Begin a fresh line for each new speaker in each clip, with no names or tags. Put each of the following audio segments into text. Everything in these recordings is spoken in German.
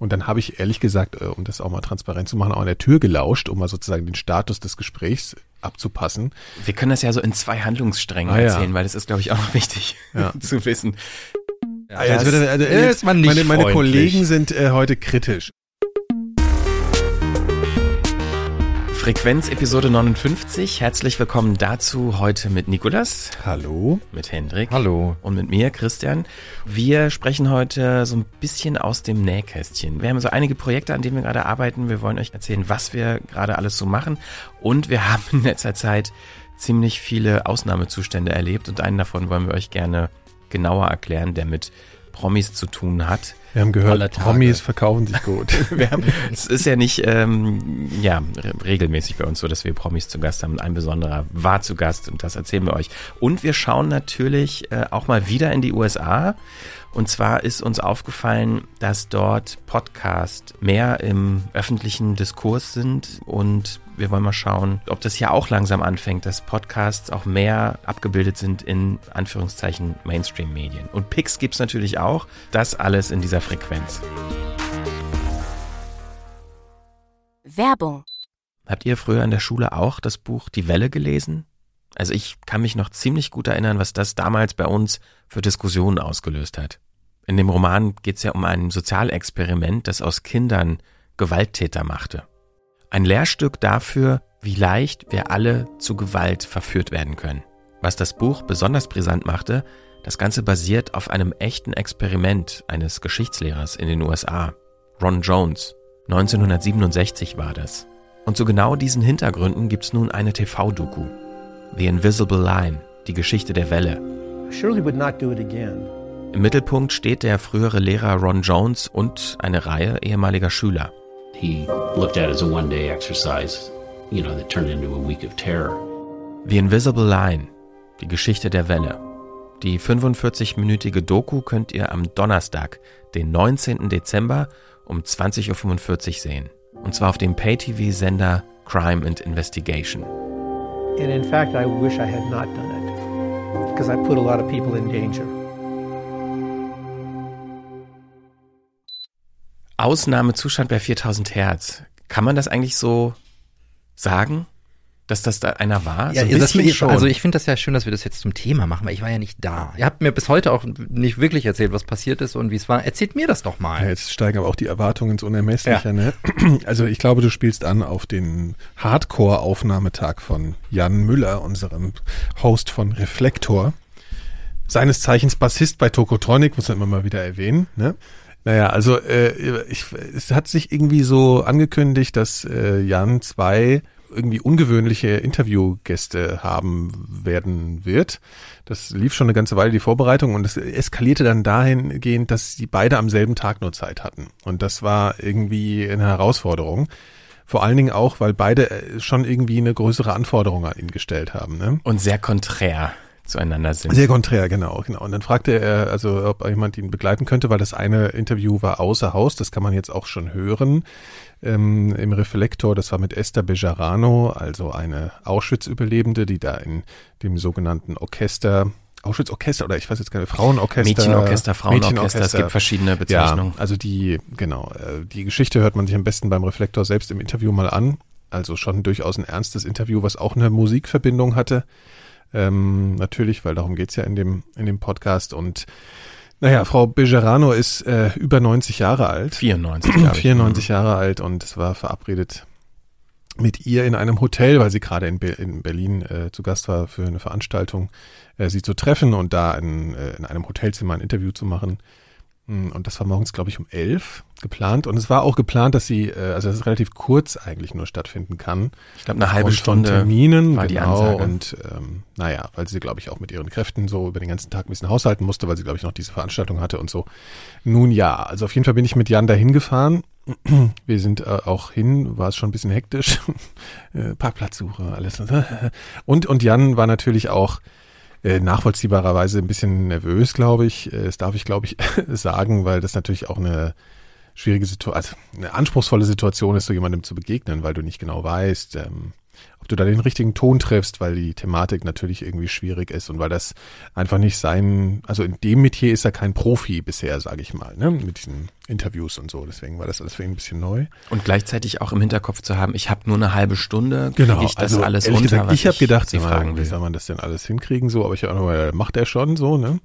Und dann habe ich ehrlich gesagt, äh, um das auch mal transparent zu machen, auch an der Tür gelauscht, um mal sozusagen den Status des Gesprächs abzupassen.
Wir können das ja so in zwei Handlungssträngen
Ah, ja.
erzählen, weil das ist, glaube ich, auch noch wichtig
Ja.
zu wissen.
Jetzt wird er- also,
äh,
jetzt-
ist man nicht
meine, meine. Kollegen sind äh, heute kritisch.
Frequenz Episode 59. Herzlich willkommen dazu heute mit Nikolas,
Hallo.
mit Hendrik
Hallo.
und mit mir, Christian. Wir sprechen heute so ein bisschen aus dem Nähkästchen. Wir haben so einige Projekte, an denen wir gerade arbeiten. Wir wollen euch erzählen, was wir gerade alles so machen. Und wir haben in letzter Zeit ziemlich viele Ausnahmezustände erlebt und einen davon wollen wir euch gerne genauer erklären, der mit Promis zu tun hat.
Wir haben gehört. Promis verkaufen sich gut.
Haben, es ist ja nicht ähm, ja, re- regelmäßig bei uns so, dass wir Promis zu Gast haben. Ein besonderer war zu Gast und das erzählen wir euch. Und wir schauen natürlich äh, auch mal wieder in die USA. Und zwar ist uns aufgefallen, dass dort Podcasts mehr im öffentlichen Diskurs sind und wir wollen mal schauen, ob das ja auch langsam anfängt, dass Podcasts auch mehr abgebildet sind in Anführungszeichen Mainstream-Medien. Und Picks gibt's natürlich auch. Das alles in dieser Frequenz.
Werbung.
Habt ihr früher in der Schule auch das Buch Die Welle gelesen? Also ich kann mich noch ziemlich gut erinnern, was das damals bei uns für Diskussionen ausgelöst hat. In dem Roman geht es ja um ein Sozialexperiment, das aus Kindern Gewalttäter machte. Ein Lehrstück dafür, wie leicht wir alle zu Gewalt verführt werden können. Was das Buch besonders brisant machte, das Ganze basiert auf einem echten Experiment eines Geschichtslehrers in den USA, Ron Jones. 1967 war das. Und zu genau diesen Hintergründen gibt's nun eine TV-Doku. The Invisible Line, die Geschichte der Welle.
surely would not do it again.
Im Mittelpunkt steht der frühere Lehrer Ron Jones und eine Reihe ehemaliger Schüler.
he looked at it as a one day exercise, you know, that turned into a week of terror.
The Invisible Line, die Geschichte der Welle. Die 45-minütige Doku könnt ihr am Donnerstag, den 19. Dezember um 20.45 Uhr sehen. Und zwar auf dem Pay-TV-Sender Crime and Investigation.
And in fact, I wish I had not done it because I put a lot of people in danger.
Ausnahmezustand bei 4000 Hertz. Kann man das eigentlich so sagen, dass das da einer war?
Ja,
so ein
das,
bisschen schon.
also ich finde das ja schön, dass wir das jetzt zum Thema machen, weil ich war ja nicht da. Ihr habt mir bis heute auch nicht wirklich erzählt, was passiert ist und wie es war. Erzählt mir das doch
Ja,
mal.
jetzt steigen aber auch die Erwartungen ins Unermessliche. Ne? Also ich glaube, du spielst an auf den Hardcore-Aufnahmetag von Jan Müller, unserem Host von Reflektor. Seines Zeichens Bassist bei Tokotronic, muss man immer mal wieder erwähnen. Ne? Naja, also äh, ich, es hat sich irgendwie so angekündigt, dass äh, Jan zwei irgendwie ungewöhnliche Interviewgäste haben werden wird. Das lief schon eine ganze Weile die Vorbereitung und es eskalierte dann dahingehend, dass sie beide am selben Tag nur Zeit hatten. Und das war irgendwie eine Herausforderung. Vor allen Dingen auch, weil beide äh, schon irgendwie eine größere Anforderung an ihn gestellt haben. Ne?
und sehr konträr zueinander sind.
Sehr konträr, genau, genau. Und dann fragte er, also ob jemand ihn begleiten könnte, weil das eine Interview war außer Haus, das kann man jetzt auch schon hören ähm, im Reflektor. Das war mit Esther Bejarano, also eine Auschwitz-Überlebende, die da in dem sogenannten Orchester, Auschwitz-Orchester oder ich weiß jetzt gar nicht, Frauenorchester.
Mädchenorchester, Frauenorchester, es gibt verschiedene Bezeichnungen.
Ja, also die, genau, äh, die Geschichte hört man sich am besten beim Reflektor selbst im Interview mal an. Also schon durchaus ein ernstes Interview, was auch eine Musikverbindung hatte. Ähm, natürlich, weil darum geht's ja in dem, in dem Podcast. Und naja, Frau Bejerano ist äh, über 90 Jahre alt.
94, glaube ich.
94 Jahre alt und es war verabredet mit ihr in einem Hotel, weil sie gerade in, Be in Berlin äh, zu Gast war für eine Veranstaltung, äh, sie zu treffen und da in, äh, in einem Hotelzimmer ein Interview zu machen. Mm, Und das war morgens, glaube ich, um elf geplant. Und es war auch geplant, dass sie, äh, also dass es relativ kurz eigentlich nur stattfinden kann.
Ich glaube, eine halbe
Aufgrund von
Stunde
Terminen,
war die
genau.
Ansage.
Und ähm, naja, weil sie, glaube ich, auch mit ihren Kräften so über den ganzen Tag ein bisschen haushalten musste, weil sie, glaube ich, noch diese Veranstaltung hatte und so. Nun ja, also auf jeden Fall bin ich mit Jan dahin gefahren. Wir sind äh, auch hin, war es schon ein bisschen hektisch. Äh, Parkplatzsuche, alles. Und, und Jan war natürlich auch äh, nachvollziehbarerweise ein bisschen nervös, glaube ich. Äh, Das darf ich, glaube ich, sagen, weil das natürlich auch eine schwierige Situation, also eine anspruchsvolle Situation ist, so jemandem zu begegnen, weil du nicht genau weißt, ähm, ob du da den richtigen Ton triffst, weil die Thematik natürlich irgendwie schwierig ist und weil das einfach nicht sein, also in dem Metier ist er kein Profi bisher, sage ich mal, ne, mit diesen Interviews und so. Deswegen war das alles für ihn ein bisschen neu.
Und gleichzeitig auch im Hinterkopf zu haben, ich habe nur eine halbe Stunde,
Genau,
krieg ich das
also
alles
ehrlich
unter,
gesagt, ich habe gedacht,
Sie fragen
wie soll man das denn alles hinkriegen so, aber ich habe auch noch mal, macht er schon so, ne?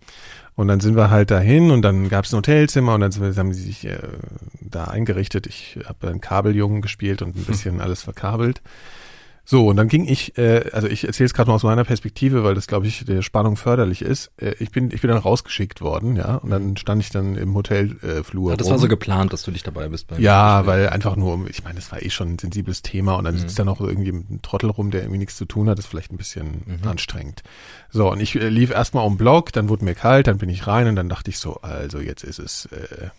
Und dann sind wir halt dahin und dann gab es ein Hotelzimmer und dann sind wir, haben die sich äh, da eingerichtet. Ich habe einen Kabeljungen gespielt und ein bisschen alles verkabelt. So, und dann ging ich, äh, also ich erzähle es gerade mal aus meiner Perspektive, weil das, glaube ich, der Spannung förderlich ist. Äh, ich, bin, ich bin dann rausgeschickt worden, ja, und dann stand ich dann im Hotelflur. Äh,
Ja, das
rum.
war so geplant, dass du dich dabei bist. beim
Ja,
Gespräch.
weil einfach nur, um- ich meine, das war eh schon ein sensibles Thema und dann sitzt da noch irgendwie ein Trottel rum, der irgendwie nichts zu tun hat, das ist vielleicht ein bisschen anstrengend. So, und ich äh, lief erstmal um Block, dann wurde mir kalt, dann bin ich rein und dann dachte ich so, also jetzt ist es äh,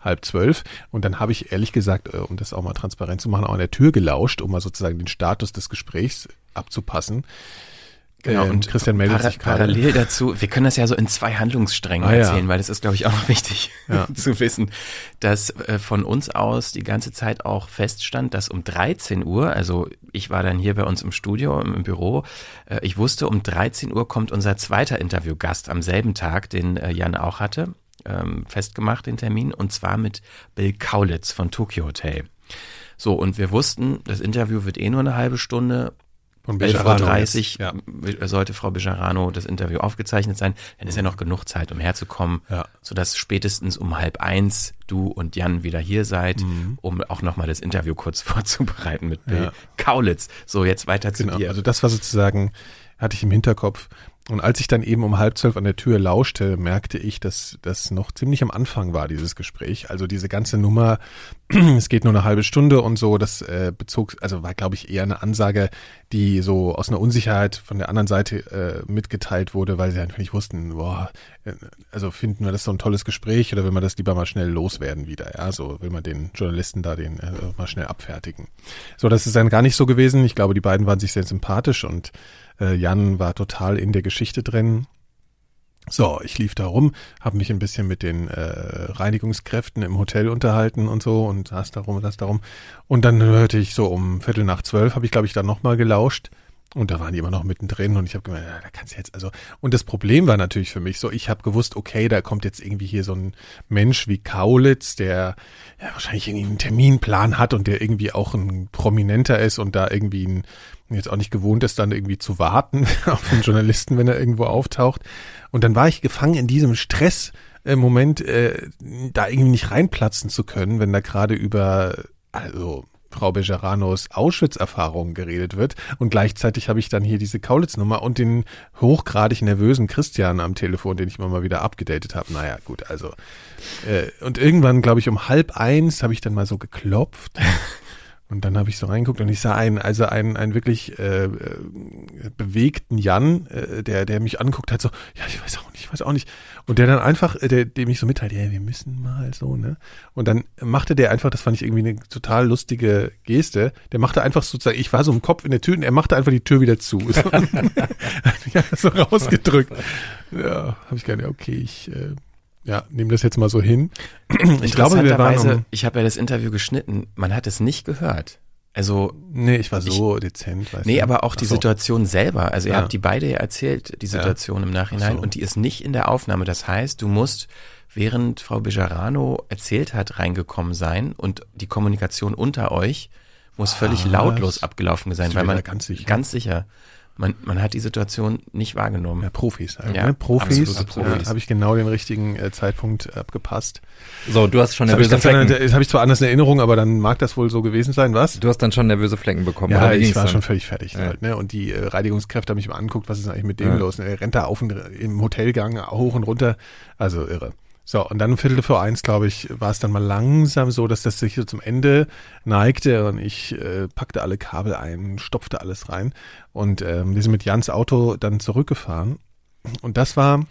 halb zwölf und dann habe ich ehrlich gesagt, äh, um das auch mal transparent zu machen, auch an der Tür gelauscht, um mal sozusagen den Status des Gesprächs abzupassen.
Genau,
Ähm,
und
Christian meldet
para
sich gerade.
parallel dazu, wir können das ja so in zwei Handlungssträngen
Ah, ja.
erzählen, weil das ist, glaube ich, auch noch wichtig
Ja.
zu wissen, dass äh, von uns aus die ganze Zeit auch feststand, dass um 13 Uhr, also ich war dann hier bei uns im Studio, im, im Büro, äh, ich wusste, um 13 Uhr kommt unser zweiter Interviewgast am selben Tag, den äh, Jan auch hatte, ähm, festgemacht, den Termin, und zwar mit Bill Kaulitz von Tokyo Hotel. So, und wir wussten, das Interview wird eh nur eine halbe Stunde,
Von
11.30
Bejarano
Uhr
ja.
sollte Frau Bejarano das Interview aufgezeichnet sein. Dann ist ja noch genug Zeit, um herzukommen,
Ja.
sodass spätestens um halb eins du und Jan wieder hier seid,
Mhm.
um auch nochmal das Interview kurz vorzubereiten mit Bill
Ja.
Kaulitz. So, jetzt weiter zu
Genau,
dir.
also das war sozusagen, hatte ich im Hinterkopf. Und als ich dann eben um halb zwölf an der Tür lauschte, merkte ich, dass das noch ziemlich am Anfang war, dieses Gespräch. Also diese ganze Nummer, es geht nur eine halbe Stunde und so, das äh, bezog, also war, glaube ich, eher eine Ansage, die so aus einer Unsicherheit von der anderen Seite äh, mitgeteilt wurde, weil sie einfach nicht wussten, boah, äh, also finden wir das so ein tolles Gespräch oder will man das lieber mal schnell loswerden wieder, ja, so will man den Journalisten da den äh, mal schnell abfertigen. So, das ist dann gar nicht so gewesen. Ich glaube, die beiden waren sich sehr sympathisch und äh, Jan war total in der Geschichte drin. So, ich lief da rum, habe mich ein bisschen mit den äh, Reinigungskräften im Hotel unterhalten und so und das darum und das darum. Und dann hörte ich so um Viertel nach zwölf, habe ich glaube ich dann nochmal gelauscht. Und da waren die immer noch mittendrin und ich habe gemeint, ja, da kannst du jetzt also. Und das Problem war natürlich für mich so, ich habe gewusst, okay, da kommt jetzt irgendwie hier so ein Mensch wie Kaulitz, der ja, wahrscheinlich irgendwie einen Terminplan hat und der irgendwie auch ein Prominenter ist und da irgendwie ein, jetzt auch nicht gewohnt ist, dann irgendwie zu warten auf einen Journalisten, wenn er irgendwo auftaucht. Und dann war ich gefangen in diesem Stress. Im Moment äh, da irgendwie nicht reinplatzen zu können, wenn da gerade über also Frau Bejaranos Auschwitz-Erfahrungen geredet wird und gleichzeitig habe ich dann hier diese Kaulitz-Nummer und den hochgradig nervösen Christian am Telefon, den ich immer mal wieder abgedatet habe. Naja, gut, also äh, und irgendwann, glaube ich, um halb eins habe ich dann mal so geklopft und dann habe ich so reingeguckt und ich sah einen, also einen, einen wirklich äh, äh, bewegten Jan, äh, der, der mich anguckt hat, so, ja, ich weiß auch nicht, ich weiß auch nicht. Und der dann einfach, äh, der, dem ich so mitteilt, ja, wir müssen mal so, ne? Und dann machte der einfach, das fand ich irgendwie eine total lustige Geste, der machte einfach sozusagen, ich war so im Kopf in der Tür und er machte einfach die Tür wieder zu. So, ja, so rausgedrückt. Ja, habe ich gedacht, ja, okay, ich äh, ja, nehme das jetzt mal so hin. Ich glaube, wir waren um,
ich habe ja das Interview geschnitten, man hat es nicht gehört. Also
Nee, ich war so dezent, weißt
Nee,
du.
aber auch die
so.
Situation selber. Also ihr
Ja.
habt die beide ja erzählt, die Situation im Nachhinein,
Ach so.
und die ist nicht in der Aufnahme. Das heißt, du musst, während Frau Bejarano erzählt hat, reingekommen sein und die Kommunikation unter euch muss völlig
Was?
lautlos abgelaufen sein, weil man
ganz sicher?
ganz sicher, man, man hat die Situation nicht wahrgenommen.
Ja, Profis. Also,
Ja,
ne? Profis.
absolute Profis.
Ja, habe ich genau den richtigen äh, Zeitpunkt abgepasst.
So, du hast schon
Das habe ich,
nervöse
ganz
Flecken.
dann- das hab ich zwar anders in Erinnerung, aber dann mag das wohl so gewesen sein, was?
Du hast dann schon nervöse Flecken bekommen.
Ja, ich war
dann?
schon völlig fertig
Ja.
halt, ne? Und die äh, Reinigungskräfte haben mich mal angeguckt, was ist eigentlich mit dem
Ja.
los? Er rennt da auf und im Hotelgang hoch und runter. Also irre. So, und dann Viertel vor eins, glaube ich, war es dann mal langsam so, dass das sich so zum Ende neigte und ich äh, packte alle Kabel ein, stopfte alles rein und ähm, wir sind mit Jans Auto dann zurückgefahren. Und das war,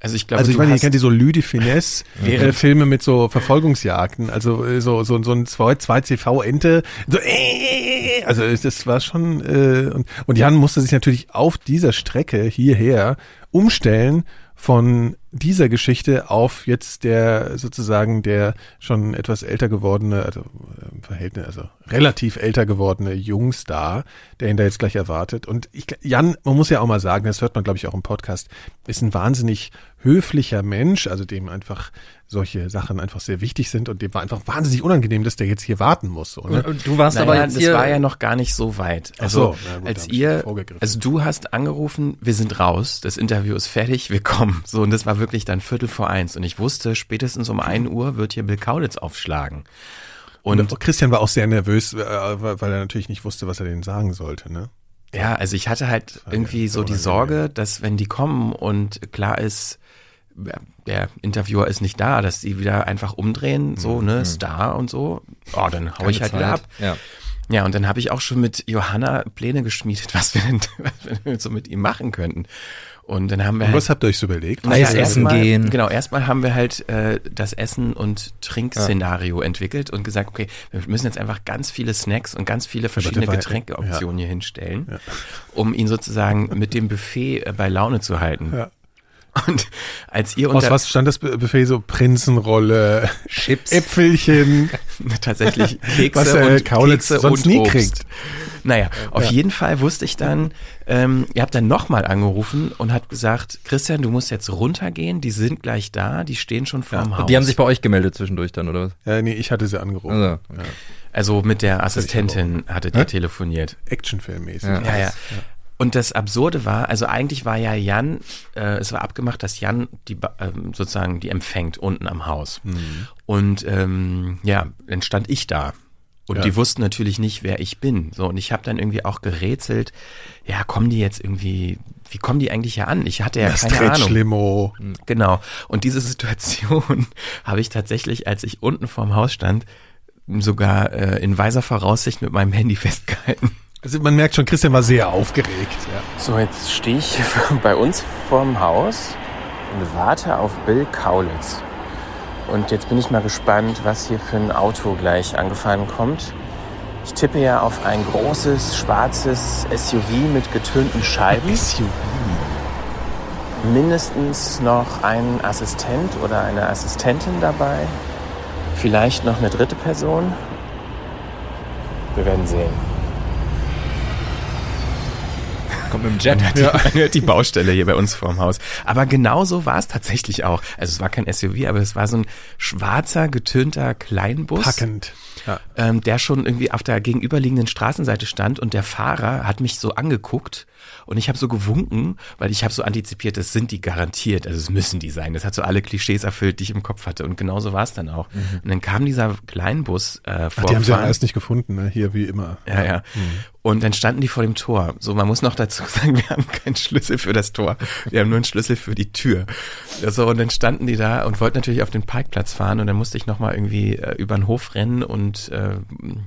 Also ich glaube,
also ich meine, ihr kennt die so Lü de Finesse äh, Filme mit so Verfolgungsjagden, also äh, so so so ein 2 2 CV Ente, so äh, also das war schon äh, und und Jan musste sich natürlich auf dieser Strecke hierher umstellen von dieser Geschichte auf jetzt der sozusagen der schon etwas älter gewordene, also im Verhältnis, also relativ älter gewordene Jungstar, der ihn da jetzt gleich erwartet. Und ich, Jan, man muss ja auch mal sagen, das hört man glaube ich auch im Podcast, ist ein wahnsinnig höflicher Mensch, also dem einfach solche Sachen einfach sehr wichtig sind und dem war einfach wahnsinnig unangenehm, dass der jetzt hier warten muss. So, ne?
Du warst
naja,
aber jetzt
das war ja noch gar nicht so weit. Also
so, na gut,
als ihr, also du hast angerufen, wir sind raus, das Interview ist fertig, wir kommen. So und das war wirklich dann Viertel vor eins und ich wusste, spätestens um ein Uhr wird hier Bill Kaulitz aufschlagen.
Und,
Und
Christian war auch sehr nervös, äh, weil er natürlich nicht wusste, was er denen sagen sollte. Ne?
ja, also ich hatte halt irgendwie so die. Sorge, dass wenn die kommen und klar ist, der Interviewer ist nicht da, dass die wieder einfach umdrehen, so, ne, Star und so, oh, dann hau
keine
ich halt
Zeit.
wieder ab.
Ja.
Ja, und dann habe ich auch schon mit Johanna Pläne geschmiedet, was wir denn was wir so mit ihm machen könnten. Und dann haben wir
Und
halt,
was habt ihr euch so überlegt?
Eis essen
erstmal-
gehen.
Genau, erstmal haben wir halt äh, das Essen- und Trinkszenario entwickelt und gesagt, okay, wir müssen jetzt einfach ganz viele Snacks und ganz viele verschiedene Getränkeoptionen hier hinstellen, um ihn sozusagen mit dem Buffet äh, bei Laune zu halten.
Ja.
Und als ihr
Aus
unter
was stand das Bu- Buffet? So Prinzenrolle,
Chips.
Äpfelchen.
tatsächlich Kekse
Was, äh,
und
Kaulitz
Kekse
sonst
und
nie
Obst.
kriegt.
Naja, auf jeden Fall wusste ich dann, ähm, ihr habt dann nochmal angerufen und hat gesagt, Christian, du musst jetzt runtergehen, die sind gleich da, die stehen schon vorm Haus.
Die haben sich bei euch gemeldet zwischendurch dann, oder was?
Ja, nee, ich hatte sie angerufen.
Also,
also mit der Assistentin hattet ihr
Hä?
telefoniert.
Actionfilmmäßig.
Ja.
Ja, ja. Und das Absurde war, also eigentlich war ja Jan, äh, es war abgemacht, dass Jan die ähm, sozusagen die empfängt unten am Haus. Und ähm, ja, dann stand ich da. Und
Ja.
die wussten natürlich nicht, wer ich bin. So, und ich habe dann irgendwie auch gerätselt, ja, kommen die jetzt irgendwie, wie kommen die eigentlich hier an? Ich hatte ja
Das
keine Ahnung.
Stretch-Limo.
Genau. Und diese Situation habe ich tatsächlich, als ich unten vorm Haus stand, sogar äh, in weiser Voraussicht mit meinem Handy festgehalten.
Also man merkt schon, Christian war sehr aufgeregt. Ja.
So, jetzt stehe ich bei uns vorm Haus und warte auf Bill Kaulitz. Und jetzt bin ich mal gespannt, was hier für ein Auto gleich angefahren kommt. Ich tippe ja auf ein großes, schwarzes SUV mit getönten Scheiben. Mindestens noch ein Assistent oder eine Assistentin dabei. Vielleicht noch eine dritte Person. Wir werden sehen.
Kommt mit dem Jet.
Ja. Man hört die Baustelle hier bei uns vorm Haus. Aber genau so war es tatsächlich auch. Also es war kein SUV, aber es war so ein schwarzer, getönter Kleinbus.
Packend. Ja.
Ähm, der schon irgendwie auf der gegenüberliegenden Straßenseite stand und der Fahrer hat mich so angeguckt und ich habe so gewunken, weil ich habe so antizipiert, das sind die garantiert, also es müssen die sein. Das hat so alle Klischees erfüllt, die ich im Kopf hatte und genauso war es dann auch. Und dann kam dieser Kleinbus äh,
Ach, die haben sie ja erst nicht gefunden, ne? hier wie immer.
Ja, ja. Und dann standen die vor dem Tor. So, man muss noch dazu sagen, wir haben keinen Schlüssel für das Tor. Wir haben nur einen Schlüssel für die Tür. So, und dann standen die da und wollten natürlich auf den Parkplatz fahren und dann musste ich nochmal irgendwie äh, über den Hof rennen und äh,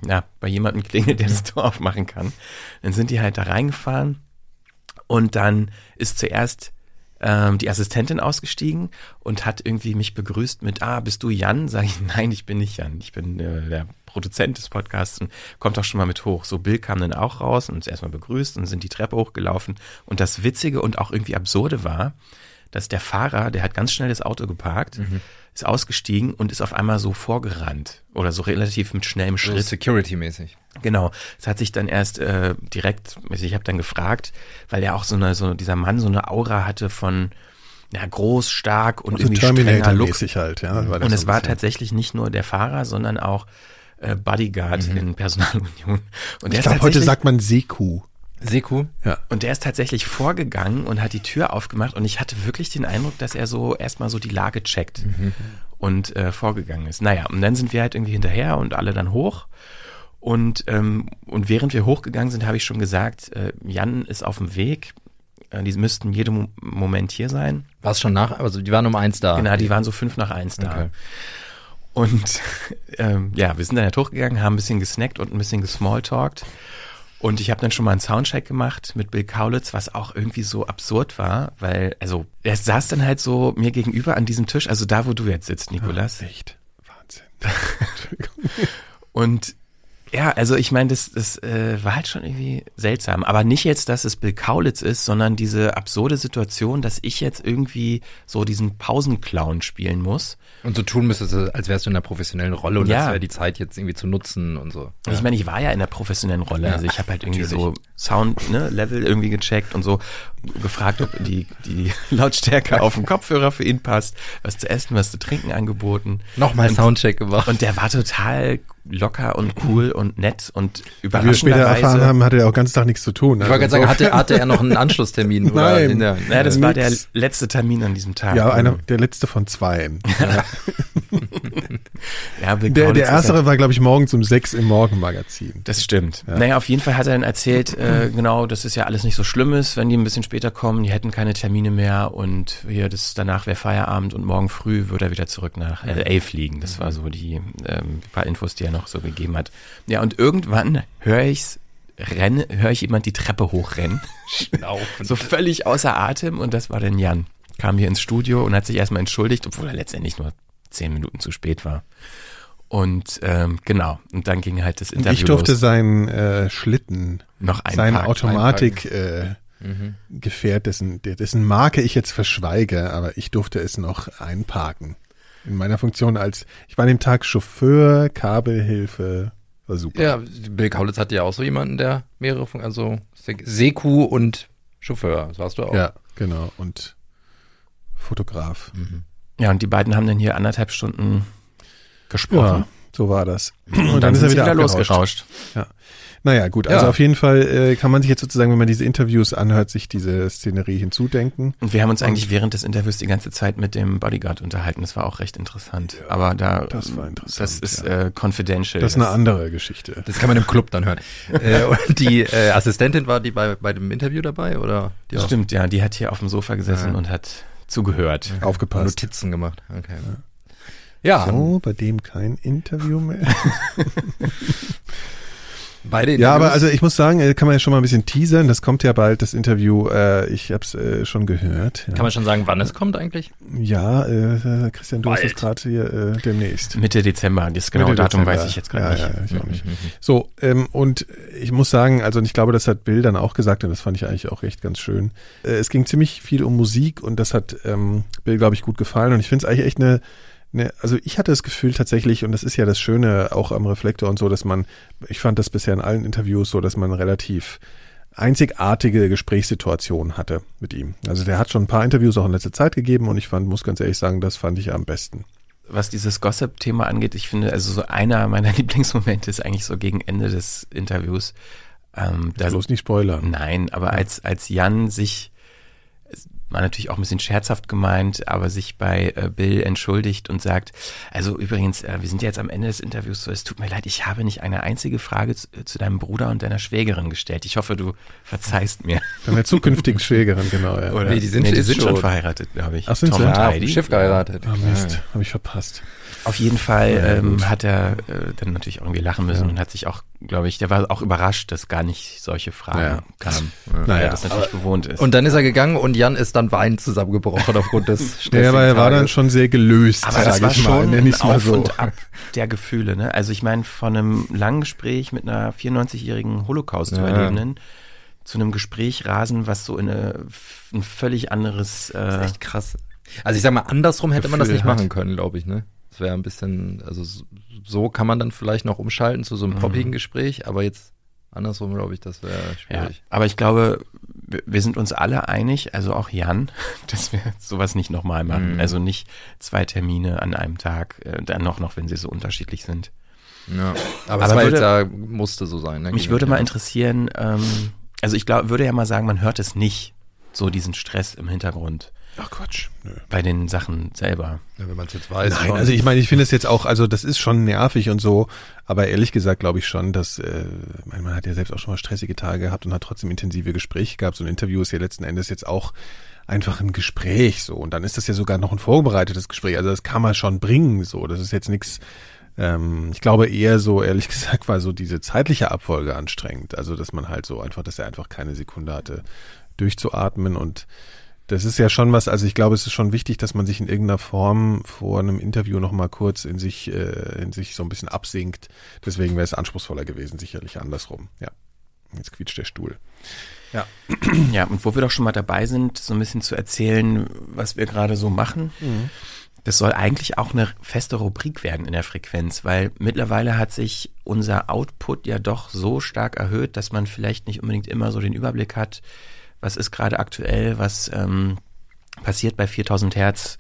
ja, bei jemandem klingeln, der das Tor aufmachen kann. Dann sind die halt da reingefahren und dann ist zuerst ähm, die Assistentin ausgestiegen und hat irgendwie mich begrüßt mit, ah, bist du Jan? Sag ich, nein, ich bin nicht Jan. Ich bin äh, der Produzent des Podcasts und kommt doch schon mal mit hoch. So Bill kam dann auch raus und uns erstmal begrüßt und sind die Treppe hochgelaufen. Und das Witzige und auch irgendwie Absurde war, dass der Fahrer, der hat ganz schnell das Auto geparkt, ist ausgestiegen und ist auf einmal so vorgerannt oder so relativ mit schnellem
So
Schritt.
Security-mäßig.
Genau. Es hat sich dann erst äh, direkt, also ich habe dann gefragt, weil er auch so eine, so dieser Mann so eine Aura hatte von ja, groß, stark und
Also
irgendwie strenger Look.
Halt. Ja,
Und
so
es war tatsächlich nicht nur der Fahrer, sondern auch äh, Bodyguard in Personalunion. Und
Ich glaube, heute sagt man Seku.
Seku.
Ja.
und der ist tatsächlich vorgegangen und hat die Tür aufgemacht und ich hatte wirklich den Eindruck, dass er so erstmal so die Lage checkt und äh, vorgegangen ist. Naja, und dann sind wir halt irgendwie hinterher und alle dann hoch. Und, ähm, und während wir hochgegangen sind, habe ich schon gesagt, äh, Jan ist auf dem Weg. Äh, die müssten jeden Mo Moment hier sein.
War es schon nach, also die waren um eins da.
Genau, die waren so fünf nach eins da.
Okay.
Und ähm, ja, wir sind dann halt hochgegangen, haben ein bisschen gesnackt und ein bisschen gesmalltalkt. Und ich habe dann schon mal einen Soundcheck gemacht mit Bill Kaulitz, was auch irgendwie so absurd war, weil, also, er saß dann halt so mir gegenüber an diesem Tisch, also da, wo du jetzt sitzt, Nikolas.
Echt. Wahnsinn.
Und Ja, also ich meine, das, das äh, war halt schon irgendwie seltsam. Aber nicht jetzt, dass es Bill Kaulitz ist, sondern diese absurde Situation, dass ich jetzt irgendwie so diesen Pausenclown spielen muss.
Und so tun müsstest, als wärst du in einer professionellen Rolle und
Ja.
das wäre die Zeit jetzt irgendwie zu nutzen und so.
Und Ich meine, ich war ja in der professionellen Rolle.
Ja,
also ich habe halt irgendwie
natürlich.
so Sound, ne, Level irgendwie gecheckt und so gefragt, ob die, die Lautstärke auf dem Kopfhörer für ihn passt, was zu essen, was zu trinken angeboten.
Nochmal
Und-
Soundcheck gemacht.
Und der war total locker und cool und nett und
Wie wir später erfahren
überraschenderweise.
haben, hatte er auch ganz Tag nichts zu tun.
ich wollte gerade sagen, hatte, hatte er noch einen Anschlusstermin? oder
Nein.
in der,
Ja, das war der
Nix.
letzte Termin an diesem Tag.
ja, einer, der letzte von zweien.
Ja, Bill
Der, der erstere war, glaube ich, morgens um sechs im Morgenmagazin.
Das stimmt. Naja, auf jeden Fall hat er dann erzählt, äh, genau, dass es ja alles nicht so schlimm ist, wenn die ein bisschen später kommen, die hätten keine Termine mehr und hier, das danach wäre Feierabend und morgen früh würde er wieder zurück nach LA fliegen. Das war so die ähm, paar Infos, die er noch so gegeben hat. Ja, und irgendwann höre ich's rennen, höre ich jemand die Treppe hochrennen.
Schnaufen.
so völlig außer Atem und das war dann Jan. Kam hier ins Studio und hat sich erstmal entschuldigt, obwohl er letztendlich nur zehn Minuten zu spät war. Und ähm, genau, und dann ging halt das Interview
ich durfte
los.
seinen äh, Schlitten,
Noch ein
sein
Park-
Automatik äh,
Mhm.
Gefährt, dessen, dessen Marke ich jetzt verschweige, aber ich durfte es noch einparken. In meiner Funktion als, ich war an dem Tag Chauffeur, Kabelhilfe, war super.
Ja, Bill Kaulitz hatte ja auch so jemanden, der mehrere Fun also Se- Seku und Chauffeur, das warst du auch.
Ja, genau. Und Fotograf.
Ja, und die beiden haben dann hier anderthalb Stunden gesprochen.
Ja, so war das.
Und, dann, sind sie wieder
abgerauscht.
losgerauscht.
Naja, gut, also
Ja.
auf jeden Fall äh, kann man sich jetzt sozusagen, wenn man diese Interviews anhört, sich diese Szenerie hinzudenken.
Und wir haben uns eigentlich während des Interviews die ganze Zeit mit dem Bodyguard unterhalten. Das war auch recht interessant. Aber da,
das war interessant,
Das ist
ja.
äh, confidential.
Das ist eine andere Geschichte.
Das kann man im Club dann hören. äh, und die äh, Assistentin war die bei, bei dem Interview dabei oder? Die auch
Stimmt, ja. Die hat hier auf dem Sofa gesessen
Ja.
und hat zugehört.
Aufgepasst.
Notizen gemacht. Okay. Ja,
So, bei dem kein Interview mehr.
beide
Ja, aber
Interviews.
also ich muss sagen, äh, kann man ja schon mal ein bisschen teasern. Das kommt ja bald, das Interview. Äh, ich habe es äh, schon gehört. Ja,
Kann man schon sagen, wann es kommt eigentlich?
ja äh, Christian, du hast
Bald.
das gerade hier äh, demnächst.
Mitte Dezember. Das genaue
Mitte
Datum
Dezember.
weiß ich jetzt gerade
ja,
nicht.
Ja, ich auch nicht. So, ähm, und ich muss sagen, also ich glaube, das hat Bill dann auch gesagt und das fand ich eigentlich auch echt ganz schön. Äh, es ging ziemlich viel um Musik und das hat ähm, Bill, glaube ich, gut gefallen und ich finde es eigentlich echt eine, eine, also ich hatte das Gefühl tatsächlich, und das ist ja das Schöne auch am Reflektor und so, dass man, ich fand das bisher in allen Interviews so, dass man relativ einzigartige Gesprächssituationen hatte mit ihm. Also der hat schon ein paar Interviews auch in letzter Zeit gegeben und ich fand, muss ganz ehrlich sagen, das fand ich am besten.
was dieses Gossip-Thema angeht, ich finde, also so einer meiner Lieblingsmomente ist eigentlich so gegen Ende des Interviews. Ähm, da,
Bloß nicht spoilern.
nein, aber als, als Jan sich, war natürlich auch ein bisschen scherzhaft gemeint, aber sich bei äh, Bill entschuldigt und sagt, also übrigens, äh, wir sind jetzt am Ende des Interviews, so es tut mir leid, ich habe nicht eine einzige Frage zu, zu deinem Bruder und deiner Schwägerin gestellt. Ich hoffe, du verzeihst mir.
Deiner zukünftigen Schwägerin, genau. Ja.
Oder?
Nee, die sind-
nee, die
die
sind schon
schon.
verheiratet, glaube ich.
Ach, sind
Tom
sie?
und
Ja, auf dem Schiff geheiratet.
Ah, Mist, habe ich verpasst.
Auf jeden Fall
Ja,
ähm,
gut.
hat er äh, dann natürlich auch irgendwie lachen müssen
Ja.
und hat sich auch, glaube ich, der war auch überrascht, dass gar nicht solche Fragen
Ja.
kamen,
Naja,
weil er das natürlich gewohnt ist.
Und dann ist er gegangen und Jan ist dann weinend zusammengebrochen aufgrund des
Ja,
stressigen
aber er war dann schon sehr gelöst,
aber das
sag
war
ich mal.
schon
Nenn
ein
ich's mal
Auf
so.
und Ab der Gefühle. Ne? Also ich meine, von einem langen Gespräch mit einer 94-jährigen Holocaust-Überlebenden zu einem Gespräch rasen, was so in eine, ein völlig anderes...
Das
Äh,
ist echt krass. Also ich sag mal, andersrum hätte man das
Gefühl
nicht
hat.
machen können, glaube ich, ne? Das wäre ein bisschen, also so- kann man dann vielleicht noch umschalten zu so
Mhm.
einem poppigen Gespräch, aber jetzt andersrum, glaube ich, das wäre
ja,
schwierig.
aber ich glaube, wir- sind uns alle einig, also auch Jan, dass wir sowas nicht nochmal machen.
Mhm.
Also nicht zwei Termine an einem Tag, äh, dann noch, noch, wenn sie so unterschiedlich sind.
Ja. Aber,
Aber würde-
ja, musste so sein. Ne?
Mich würde mal interessieren, ähm, also ich glaube, würde ja mal sagen, man hört es nicht, so diesen Stress im Hintergrund
Ach Quatsch. Nö.
bei den Sachen selber.
Ja, wenn man es jetzt weiß.
Nein, also ich meine, ich finde es jetzt auch, also das ist schon nervig und so, aber ehrlich gesagt glaube ich schon, dass, äh, man hat ja selbst auch schon mal stressige Tage gehabt und hat trotzdem intensive Gespräche gehabt. So ein Interview ist ja letzten Endes jetzt auch einfach ein Gespräch so und dann ist das ja sogar noch ein vorbereitetes Gespräch. Also das kann man schon bringen so. Das ist jetzt nichts. Ähm, ich glaube eher so, ehrlich gesagt, war so diese zeitliche Abfolge anstrengend. Also dass man halt so einfach, dass er einfach keine Sekunde hatte, durchzuatmen und das ist ja schon was, also ich glaube, es ist schon wichtig, dass man sich in irgendeiner Form vor einem Interview nochmal kurz in sich, äh, in sich so ein bisschen absinkt. Deswegen wäre es anspruchsvoller gewesen, sicherlich andersrum. Ja. Jetzt quietscht der Stuhl.
Ja. Ja, und wo wir doch schon mal dabei sind, so ein bisschen zu erzählen, was wir gerade so machen. Mhm. Das soll eigentlich auch eine feste Rubrik werden in der Frequenz, weil mittlerweile hat sich unser Output ja doch so stark erhöht, dass man vielleicht nicht unbedingt immer so den Überblick hat, was ist gerade aktuell, was ähm, passiert bei 4000 Hertz.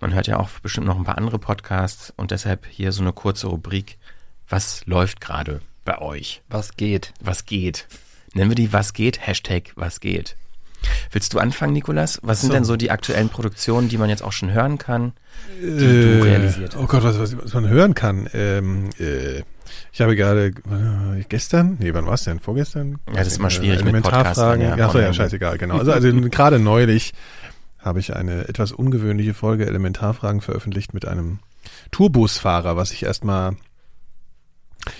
Man hört ja auch bestimmt noch ein paar andere Podcasts und deshalb hier so eine kurze Rubrik. Was läuft gerade bei euch?
Was geht?
Was geht? Nennen wir die Was geht? Hashtag Was geht. Willst du anfangen, Nikolas? Was sind so. denn so die aktuellen Produktionen, die man jetzt auch schon hören kann,
die äh, du realisiert hast? Oh Gott, was, was, was man hören kann. Ähm, äh, ich habe gerade äh, gestern, nee, wann war es denn? Vorgestern?
Ja, das ist immer schwierig
mit Podcasten. Ja, ja, so, ja, scheißegal, genau. Also, also gerade neulich habe ich eine etwas ungewöhnliche Folge Elementarfragen veröffentlicht mit einem Tourbusfahrer, was sich erstmal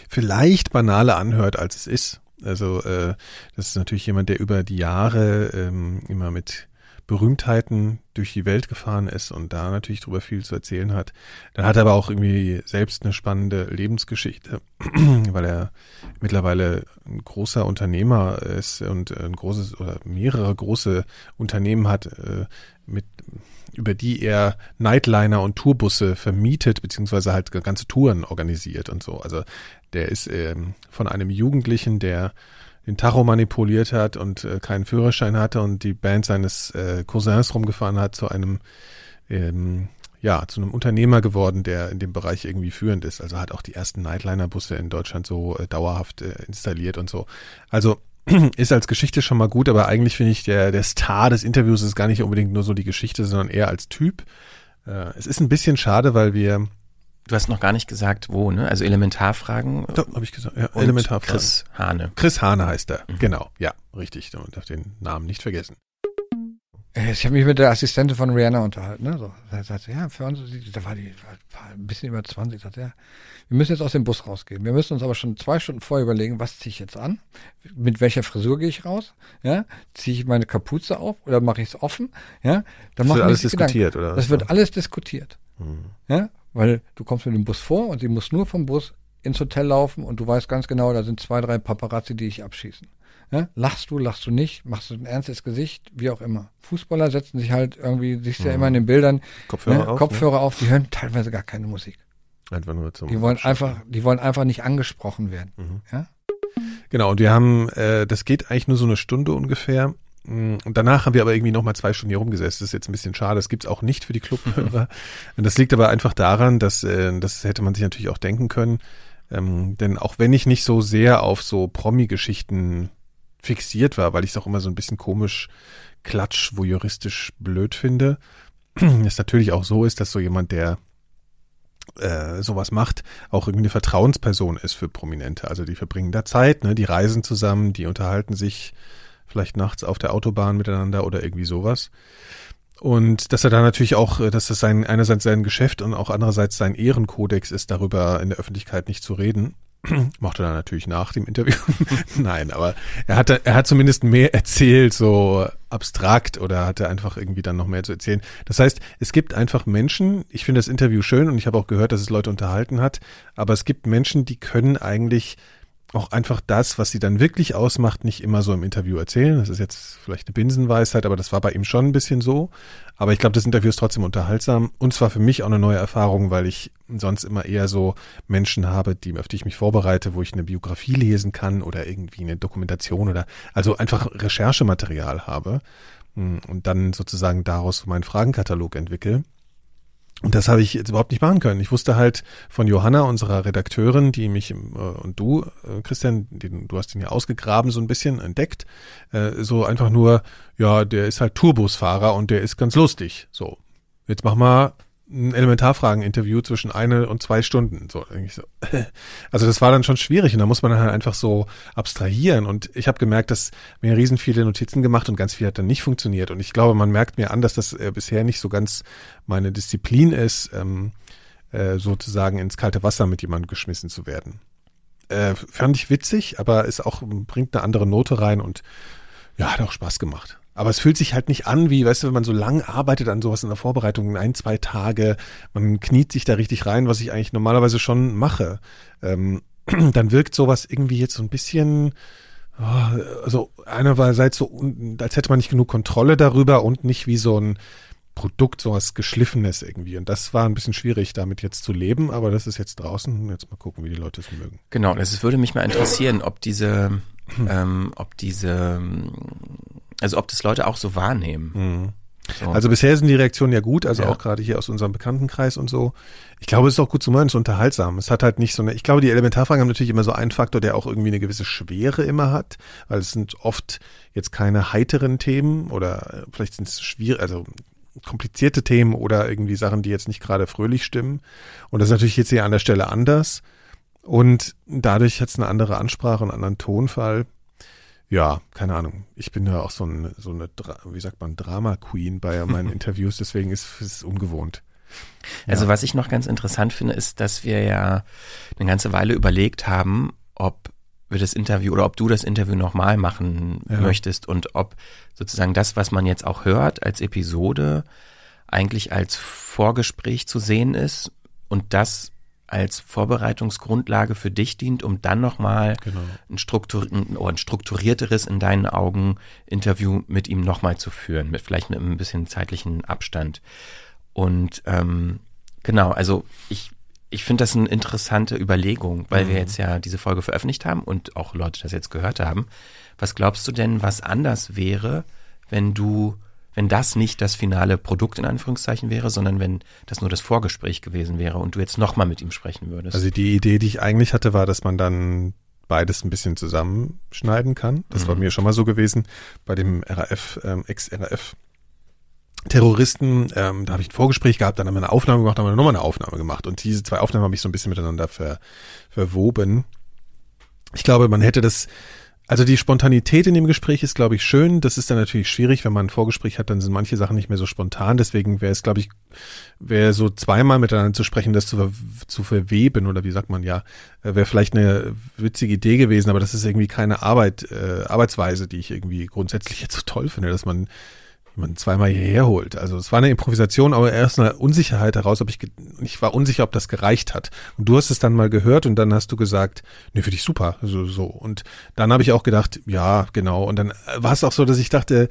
vielleicht banaler anhört, als es ist. Also äh, das ist natürlich jemand, der über die Jahre ähm, immer mit Berühmtheiten durch die Welt gefahren ist und da natürlich drüber viel zu erzählen hat. Dann hat er aber auch irgendwie selbst eine spannende Lebensgeschichte, weil er mittlerweile ein großer Unternehmer ist und ein großes oder mehrere große Unternehmen hat, äh, mit über die er Nightliner und Tourbusse vermietet, beziehungsweise halt ganze Touren organisiert und so. Also der ist ähm, von einem Jugendlichen, der den Tacho manipuliert hat und äh, keinen Führerschein hatte und die Band seines äh, Cousins rumgefahren hat, zu einem ähm, ja, zu einem Unternehmer geworden, der in dem Bereich irgendwie führend ist. Also hat auch die ersten Nightliner-Busse in Deutschland so äh, dauerhaft äh, installiert und so. Also ist als Geschichte schon mal gut, aber eigentlich finde ich, der, der Star des Interviews ist gar nicht unbedingt nur so die Geschichte, sondern eher als Typ. Äh, es ist ein bisschen schade, weil wir
Du hast noch gar nicht gesagt, wo, ne? Also Elementarfragen.
Doch, habe ich gesagt. Ja, Elementarfragen.
Chris Hane.
Chris Hane heißt er. Mhm. Genau. Ja, richtig. Man darf den Namen nicht vergessen.
Äh, ich habe mich mit der Assistentin von Rihanna unterhalten. Ne? So, da sagte, ja, für uns, da war die war ein bisschen über 20. Sagte, ja, wir müssen jetzt aus dem Bus rausgehen. Wir müssen uns aber schon zwei Stunden vorher überlegen, was ziehe ich jetzt an? Mit welcher Frisur gehe ich raus? Ja, ziehe ich meine Kapuze auf oder mache ich es offen? Ja,
dann das wird alles diskutiert,
Gedanken.
oder?
Das wird alles diskutiert. Mhm. Ja, weil du kommst mit dem Bus vor und sie muss nur vom Bus ins Hotel laufen und du weißt ganz genau, da sind zwei, drei Paparazzi, die dich abschießen. Ja? Lachst du, lachst du nicht, machst du ein ernstes Gesicht, wie auch immer. Fußballer setzen sich halt irgendwie, siehst du ja immer in den Bildern,
Kopfhörer, ne? auf,
Kopfhörer ne? auf, die hören teilweise gar keine Musik.
Einfach nur zum
Die wollen einfach, die wollen einfach nicht angesprochen werden. Mhm. Ja?
Genau, und wir haben, äh, das geht eigentlich nur so eine Stunde ungefähr. Mm, und danach haben wir aber irgendwie noch mal zwei Stunden hier rumgesessen. Das ist jetzt ein bisschen schade. Das gibt's auch nicht für die Clubhörer. und das liegt aber einfach daran, dass äh, das hätte man sich natürlich auch denken können. Ähm, denn auch wenn ich nicht so sehr auf so Promi-Geschichten fixiert war, weil ich es auch immer so ein bisschen komisch, klatsch, wo juristisch blöd finde, es natürlich auch so ist, dass so jemand, der äh, sowas macht, auch irgendwie eine Vertrauensperson ist für Prominente. Also die verbringen da Zeit, ne, die reisen zusammen, die unterhalten sich vielleicht nachts auf der Autobahn miteinander oder irgendwie sowas. Und dass er da natürlich auch, äh, dass das sein, einerseits sein Geschäft und auch andererseits sein Ehrenkodex ist, darüber in der Öffentlichkeit nicht zu reden. Macht er dann natürlich nach dem Interview. Nein, aber er hat, er hat zumindest mehr erzählt, so abstrakt oder hatte einfach irgendwie dann noch mehr zu erzählen. Das heißt, es gibt einfach Menschen, ich finde das Interview schön und ich habe auch gehört, dass es Leute unterhalten hat, aber es gibt Menschen, die können eigentlich auch einfach das, was sie dann wirklich ausmacht, nicht immer so im Interview erzählen. Das ist jetzt vielleicht eine Binsenweisheit, aber das war bei ihm schon ein bisschen so. Aber ich glaube, das Interview ist trotzdem unterhaltsam und zwar für mich auch eine neue Erfahrung, weil ich sonst immer eher so Menschen habe, die, auf die ich mich vorbereite, wo ich eine Biografie lesen kann oder irgendwie eine Dokumentation oder also einfach Recherchematerial habe hm, und dann sozusagen daraus meinen Fragenkatalog entwickle. Und das habe ich jetzt überhaupt nicht machen können. Ich wusste halt von Johanna, unserer Redakteurin, die mich äh, und du, äh, Christian, den, du hast ihn ja ausgegraben, so ein bisschen entdeckt, äh, so einfach nur, ja, der ist halt Tourbusfahrer und der ist ganz lustig. So, jetzt mach mal ein Elementarfragen-Interview zwischen eine und zwei Stunden. So, so. Also das war dann schon schwierig und da muss man dann halt einfach so abstrahieren. Und ich habe gemerkt, dass mir riesen viele Notizen gemacht und ganz viel hat dann nicht funktioniert. Und ich glaube, man merkt mir an, dass das äh, bisher nicht so ganz meine Disziplin ist, ähm, äh, sozusagen ins kalte Wasser mit jemandem geschmissen zu werden. Äh, fand ich witzig, aber es auch bringt eine andere Note rein und ja, hat auch Spaß gemacht. Aber es fühlt sich halt nicht an, wie, weißt du, wenn man so lang arbeitet an sowas in der Vorbereitung, ein, zwei Tage, man kniet sich da richtig rein, was ich eigentlich normalerweise schon mache. Ähm, dann wirkt sowas irgendwie jetzt so ein bisschen, oh, also einerseits so, als hätte man nicht genug Kontrolle darüber und nicht wie so ein Produkt, sowas Geschliffenes irgendwie. Und das war ein bisschen schwierig, damit jetzt zu leben, aber das ist jetzt draußen. Jetzt mal gucken, wie die Leute es mögen.
Genau, es würde mich mal interessieren, ob diese, ähm, ob diese, also ob das Leute auch so wahrnehmen.
Mhm.
So.
Also bisher sind die Reaktionen ja gut, also
Ja.
auch gerade hier aus unserem Bekanntenkreis und so. Ich glaube, es ist auch gut zu hören, es ist unterhaltsam. Es hat halt nicht so eine, ich glaube, die Elementarfragen haben natürlich immer so einen Faktor, der auch irgendwie eine gewisse Schwere immer hat, weil es sind oft jetzt keine heiteren Themen oder äh, vielleicht sind es schwierig, also komplizierte Themen oder irgendwie Sachen, die jetzt nicht gerade fröhlich stimmen. Und das ist natürlich jetzt hier an der Stelle anders. Und dadurch hat es eine andere Ansprache, einen anderen Tonfall. Ja, keine Ahnung. Ich bin ja auch so, ein, so eine, Dra wie sagt man, Drama-Queen bei meinen Interviews, deswegen ist es ungewohnt.
Also
Ja.
was ich noch ganz interessant finde, ist, dass wir ja eine ganze Weile überlegt haben, ob wir das Interview oder ob du das Interview nochmal machen
Ja.
möchtest und ob sozusagen das, was man jetzt auch hört als Episode, eigentlich als Vorgespräch zu sehen ist und das als Vorbereitungsgrundlage für dich dient, um dann nochmal
Genau.
ein, Struktur, ein, oder ein strukturierteres in deinen Augen Interview mit ihm nochmal zu führen, mit vielleicht mit ein bisschen zeitlichen Abstand. Und ähm, genau, also ich, ich finde das eine interessante Überlegung, weil wir jetzt ja diese Folge veröffentlicht haben und auch Leute das jetzt gehört haben. Was glaubst du denn, was anders wäre, wenn du, wenn das nicht das finale Produkt in Anführungszeichen wäre, sondern wenn das nur das Vorgespräch gewesen wäre und du jetzt nochmal mit ihm sprechen würdest?
Also die Idee, die ich eigentlich hatte, war, dass man dann beides ein bisschen zusammenschneiden kann. Das war
Mhm.
mir schon mal so gewesen bei dem RAF, ähm, Ex-RAF. Terroristen, ähm, da habe ich ein Vorgespräch gehabt, dann haben wir eine Aufnahme gemacht, dann haben wir nochmal eine Aufnahme gemacht. Und diese zwei Aufnahmen habe ich so ein bisschen miteinander ver, verwoben. Ich glaube, man hätte das, also die Spontanität in dem Gespräch ist, glaube ich, schön. Das ist dann natürlich schwierig, wenn man ein Vorgespräch hat, dann sind manche Sachen nicht mehr so spontan. Deswegen wäre es, glaube ich, wäre so zweimal miteinander zu sprechen, das zu, ver zu verweben oder wie sagt man ja, äh, wäre vielleicht eine witzige Idee gewesen, aber das ist irgendwie keine Arbeit, äh, Arbeitsweise, die ich irgendwie grundsätzlich jetzt so toll finde, dass man jemanden zweimal hierher holt. Also es war eine Improvisation, aber erst eine Unsicherheit heraus, ob ich, ich war unsicher, ob das gereicht hat. Und du hast es dann mal gehört und dann hast du gesagt, nee, für dich super, so, so. Und dann habe ich auch gedacht, ja, genau. Und dann war es auch so, dass ich dachte,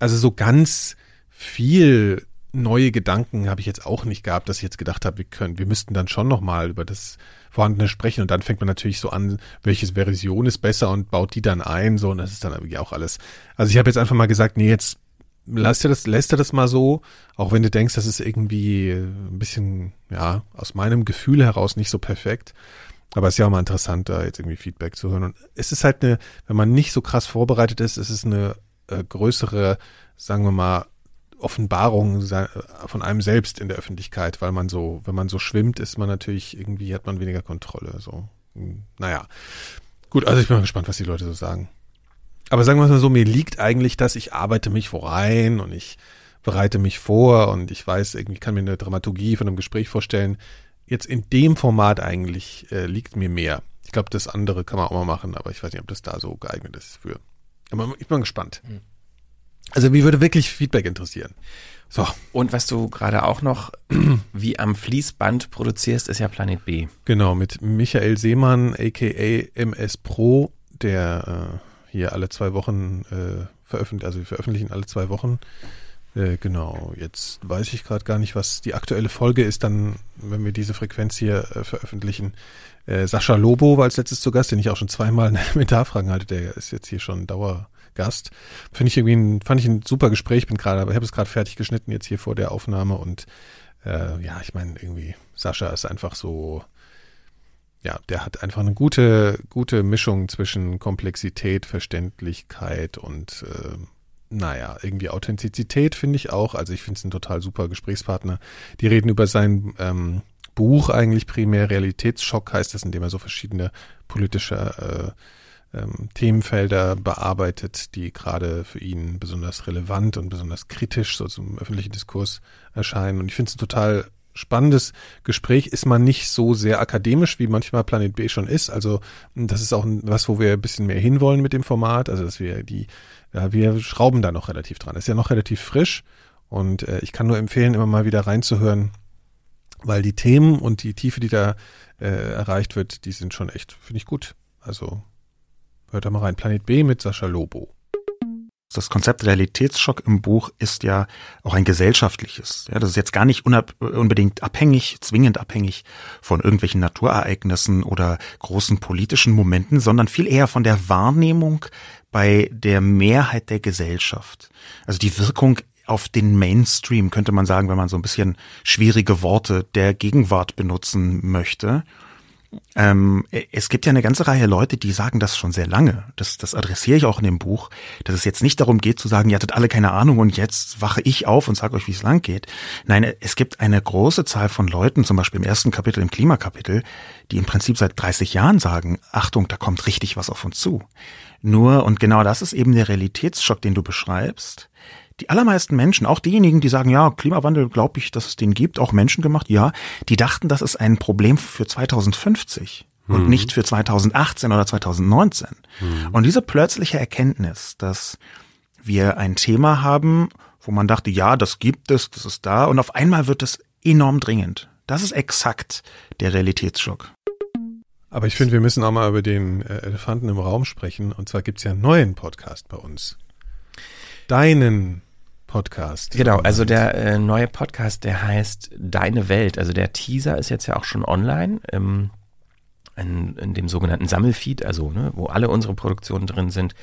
also so ganz viel neue Gedanken habe ich jetzt auch nicht gehabt, dass ich jetzt gedacht habe, wir können, wir müssten dann schon nochmal über das Vorhandene sprechen und dann fängt man natürlich so an, welche Version ist besser und baut die dann ein, so und das ist dann irgendwie auch alles. Also ich habe jetzt einfach mal gesagt, nee, jetzt lass dir das, lässt dir das mal so, auch wenn du denkst, das ist irgendwie ein bisschen, ja, aus meinem Gefühl heraus nicht so perfekt. Aber es ist ja auch mal interessant, da jetzt irgendwie Feedback zu hören. Und es ist halt eine, wenn man nicht so krass vorbereitet ist, es ist eine äh, größere, sagen wir mal, Offenbarung von einem selbst in der Öffentlichkeit, weil man so, wenn man so schwimmt, ist man natürlich irgendwie, hat man weniger Kontrolle. So, Hm, naja. Gut, also ich bin mal gespannt, was die Leute so sagen. Aber sagen wir mal so, mir liegt eigentlich das, ich arbeite mich vorein und ich bereite mich vor und ich weiß, irgendwie kann mir eine Dramaturgie von einem Gespräch vorstellen. Jetzt in dem Format eigentlich äh, liegt mir mehr. Ich glaube, das andere kann man auch mal machen, aber ich weiß nicht, ob das da so geeignet ist für. Aber ich bin gespannt. Also mir würde wirklich Feedback interessieren. So,
Und was du gerade auch noch wie am Fließband produzierst, ist ja Planet B.
genau, mit Michael Seemann, aka MS Pro, der äh, hier alle zwei Wochen äh, veröffentlicht, also wir veröffentlichen alle zwei Wochen. Äh, genau, jetzt weiß ich gerade gar nicht, was die aktuelle Folge ist, dann, wenn wir diese Frequenz hier äh, veröffentlichen. Äh, Sascha Lobo war als letztes zu Gast, den ich auch schon zweimal in Elementarfragen hatte, der ist jetzt hier schon Dauergast. Finde ich irgendwie ein, fand ich ein super Gespräch, bin gerade, aber ich habe es gerade fertig geschnitten jetzt hier vor der Aufnahme und äh, ja, ich meine, irgendwie, Sascha ist einfach so, ja, der hat einfach eine gute, gute Mischung zwischen Komplexität, Verständlichkeit und äh, naja, irgendwie Authentizität finde ich auch. Also ich finde es ein total super Gesprächspartner. Die reden über sein ähm, Buch eigentlich primär Realitätsschock heißt das, in dem er so verschiedene politische äh, ähm, Themenfelder bearbeitet, die gerade für ihn besonders relevant und besonders kritisch so zum öffentlichen Diskurs erscheinen. Und ich finde es ein total spannendes Gespräch. Ist man nicht so sehr akademisch, wie manchmal Planet B schon ist. Also das ist auch was, wo wir ein bisschen mehr hinwollen mit dem Format. Also dass wir die, ja, wir schrauben da noch relativ dran. ist ja noch relativ frisch und äh, ich kann nur empfehlen, immer mal wieder reinzuhören, weil die Themen und die Tiefe, die da äh, erreicht wird, die sind schon echt, finde ich gut. Also hört da mal rein. Planet B mit Sascha Lobo.
Das Konzept Realitätsschock im Buch ist ja auch ein gesellschaftliches. Ja, das ist jetzt gar nicht unbedingt abhängig, zwingend abhängig von irgendwelchen Naturereignissen oder großen politischen Momenten, sondern viel eher von der Wahrnehmung bei der Mehrheit der Gesellschaft. Also die Wirkung auf den Mainstream, könnte man sagen, wenn man so ein bisschen schwierige Worte der Gegenwart benutzen möchte. Ähm, es gibt ja eine ganze Reihe Leute, die sagen das schon sehr lange. Das, das adressiere ich auch in dem Buch, dass es jetzt nicht darum geht zu sagen, ihr hattet alle keine Ahnung und jetzt wache ich auf und sage euch, wie es lang geht. Nein, es gibt eine große Zahl von Leuten, zum Beispiel im ersten Kapitel, im Klimakapitel, die im Prinzip seit 30 Jahren sagen, Achtung, da kommt richtig was auf uns zu. Nur, und genau das ist eben der Realitätsschock, den du beschreibst, die allermeisten Menschen, auch diejenigen, die sagen, ja, Klimawandel glaube ich, dass es den gibt, auch Menschen gemacht, ja, die dachten, das ist ein Problem für 2050 mhm. und nicht für 2018 oder 2019. Mhm. Und diese plötzliche Erkenntnis, dass wir ein Thema haben, wo man dachte, ja, das gibt es, das ist da, und auf einmal wird es enorm dringend. Das ist exakt der Realitätsschock.
Aber ich finde, wir müssen auch mal über den äh, Elefanten im Raum sprechen. Und zwar gibt's ja einen neuen Podcast bei uns. Deinen Podcast.
Genau, also der äh, neue Podcast, der heißt Deine Welt. Also der Teaser ist jetzt ja auch schon online ähm, in, in dem sogenannten Sammelfeed, also ne, wo alle unsere Produktionen drin sind.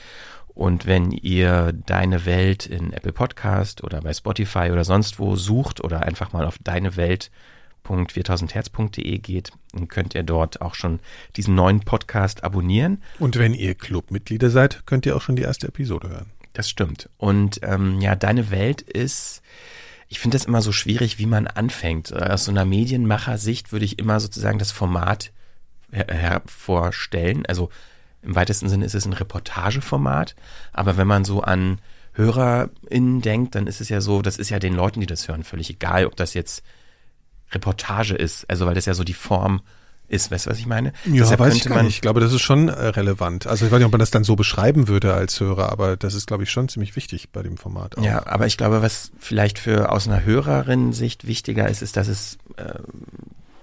Und wenn ihr Deine Welt in Apple Podcast oder bei Spotify oder sonst wo sucht oder einfach mal auf deinewelt.4000herz.de geht, dann könnt ihr dort auch schon diesen neuen Podcast abonnieren.
Und wenn ihr Clubmitglieder seid, könnt ihr auch schon die erste Episode hören.
Das stimmt. Und ähm, ja, deine Welt ist, ich finde das immer so schwierig, wie man anfängt. Aus so einer Medienmacher-Sicht würde ich immer sozusagen das Format her hervorstellen. Also im weitesten Sinne ist es ein Reportageformat, aber wenn man so an HörerInnen denkt, dann ist es ja so, das ist ja den Leuten, die das hören, völlig egal, ob das jetzt Reportage ist, also weil das ja so die Form ist. Weißt du, was ich meine?
Ja, Deshalb weiß ich gar nicht. Ich glaube, das ist schon äh, relevant. Also ich weiß nicht, ob man das dann so beschreiben würde als Hörer, aber das ist, glaube ich, schon ziemlich wichtig bei dem Format.
Auch. Ja, aber ich glaube, was vielleicht für aus einer Hörerin-Sicht wichtiger ist, ist, dass es, äh,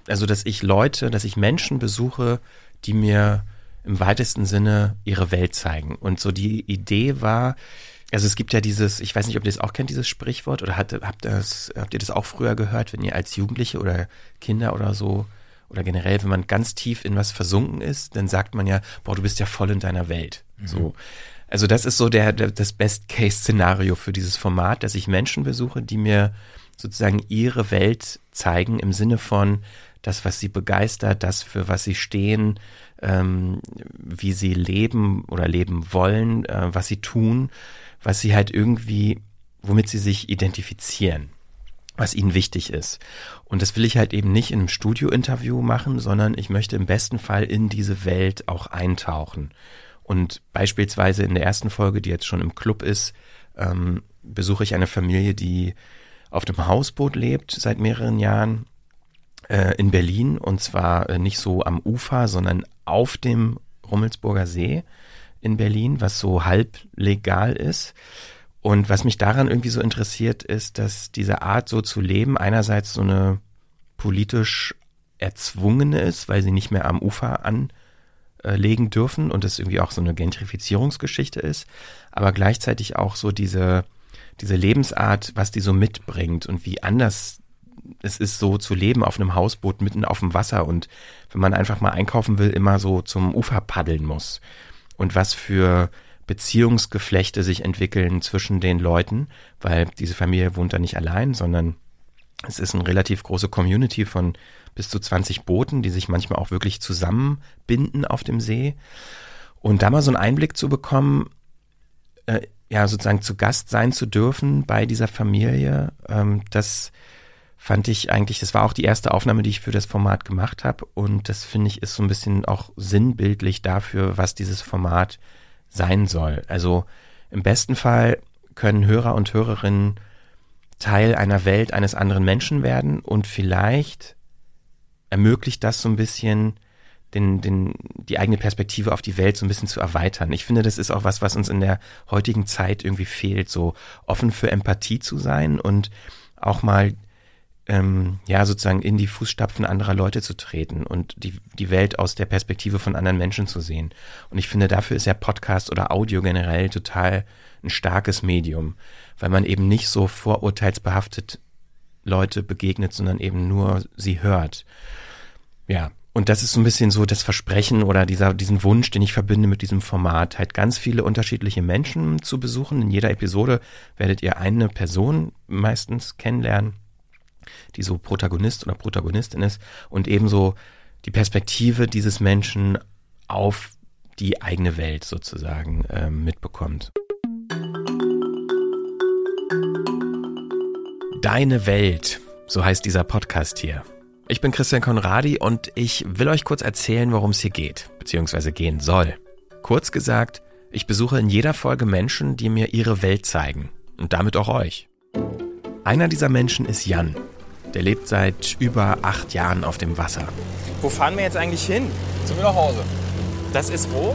also dass ich Leute, dass ich Menschen besuche, die mir im weitesten Sinne ihre Welt zeigen. Und so die Idee war, also es gibt ja dieses, ich weiß nicht, ob ihr das auch kennt, dieses Sprichwort, oder hat, habt, das, habt ihr das auch früher gehört, wenn ihr als Jugendliche oder Kinder oder so oder generell, wenn man ganz tief in was versunken ist, dann sagt man ja, boah, du bist ja voll in deiner Welt. Mhm. So. Also das ist so der, der das Best-Case-Szenario für dieses Format, dass ich Menschen besuche, die mir sozusagen ihre Welt zeigen im Sinne von das, was sie begeistert, das, für was sie stehen, ähm, wie sie leben oder leben wollen, äh, was sie tun, was sie halt irgendwie, womit sie sich identifizieren was ihnen wichtig ist. Und das will ich halt eben nicht in einem Studio-Interview machen, sondern ich möchte im besten Fall in diese Welt auch eintauchen. Und beispielsweise in der ersten Folge, die jetzt schon im Club ist, ähm, besuche ich eine Familie, die auf dem Hausboot lebt seit mehreren Jahren äh, in Berlin und zwar äh, nicht so am Ufer, sondern auf dem Rummelsburger See in Berlin, was so halb legal ist. Und was mich daran irgendwie so interessiert, ist, dass diese Art so zu leben einerseits so eine politisch erzwungene ist, weil sie nicht mehr am Ufer anlegen dürfen und das irgendwie auch so eine Gentrifizierungsgeschichte ist, aber gleichzeitig auch so diese, diese Lebensart, was die so mitbringt und wie anders es ist so zu leben auf einem Hausboot mitten auf dem Wasser und wenn man einfach mal einkaufen will, immer so zum Ufer paddeln muss. Und was für Beziehungsgeflechte sich entwickeln zwischen den Leuten, weil diese Familie wohnt da nicht allein, sondern es ist eine relativ große Community von bis zu 20 Booten, die sich manchmal auch wirklich zusammenbinden auf dem See. Und da mal so einen Einblick zu bekommen, äh, ja, sozusagen zu Gast sein zu dürfen bei dieser Familie, ähm, das fand ich eigentlich, das war auch die erste Aufnahme, die ich für das Format gemacht habe. Und das finde ich ist so ein bisschen auch sinnbildlich dafür, was dieses Format sein soll. Also im besten Fall können Hörer und Hörerinnen Teil einer Welt eines anderen Menschen werden und vielleicht ermöglicht das so ein bisschen den, den, die eigene Perspektive auf die Welt so ein bisschen zu erweitern. Ich finde, das ist auch was, was uns in der heutigen Zeit irgendwie fehlt, so offen für Empathie zu sein und auch mal ähm, ja sozusagen in die Fußstapfen anderer Leute zu treten und die, die Welt aus der Perspektive von anderen Menschen zu sehen. Und ich finde, dafür ist ja Podcast oder Audio generell total ein starkes Medium, weil man eben nicht so vorurteilsbehaftet Leute begegnet, sondern eben nur sie hört. Ja, und das ist so ein bisschen so das Versprechen oder dieser, diesen Wunsch, den ich verbinde mit diesem Format, halt ganz viele unterschiedliche Menschen zu besuchen. In jeder Episode werdet ihr eine Person meistens kennenlernen die so Protagonist oder Protagonistin ist und ebenso die Perspektive dieses Menschen auf die eigene Welt sozusagen äh, mitbekommt. Deine Welt, so heißt dieser Podcast hier. Ich bin Christian Konradi und ich will euch kurz erzählen, worum es hier geht, beziehungsweise gehen soll. Kurz gesagt, ich besuche in jeder Folge Menschen, die mir ihre Welt zeigen und damit auch euch. Einer dieser Menschen ist Jan. Der lebt seit über acht Jahren auf dem Wasser.
Wo fahren wir jetzt eigentlich hin?
Zu mir nach Hause.
Das ist wo?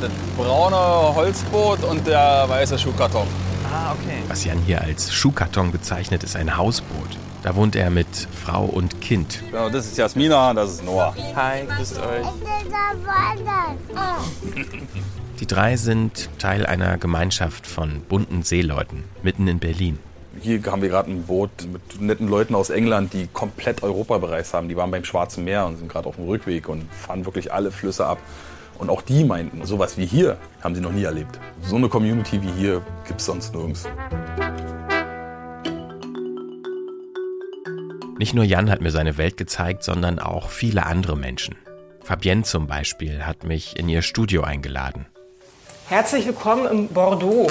Das braune Holzboot und der weiße Schuhkarton.
Ah, okay.
Was Jan hier als Schuhkarton bezeichnet, ist ein Hausboot. Da wohnt er mit Frau und Kind.
Genau, das ist Jasmina, das ist Noah.
Hi, grüßt euch.
Die drei sind Teil einer Gemeinschaft von bunten Seeleuten mitten in Berlin.
Hier haben wir gerade ein Boot mit netten Leuten aus England, die komplett Europa bereist haben. Die waren beim Schwarzen Meer und sind gerade auf dem Rückweg und fahren wirklich alle Flüsse ab. Und auch die meinten, sowas wie hier haben sie noch nie erlebt. So eine Community wie hier gibt es sonst nirgends.
Nicht nur Jan hat mir seine Welt gezeigt, sondern auch viele andere Menschen. Fabienne zum Beispiel hat mich in ihr Studio eingeladen.
Herzlich willkommen im Bordeaux.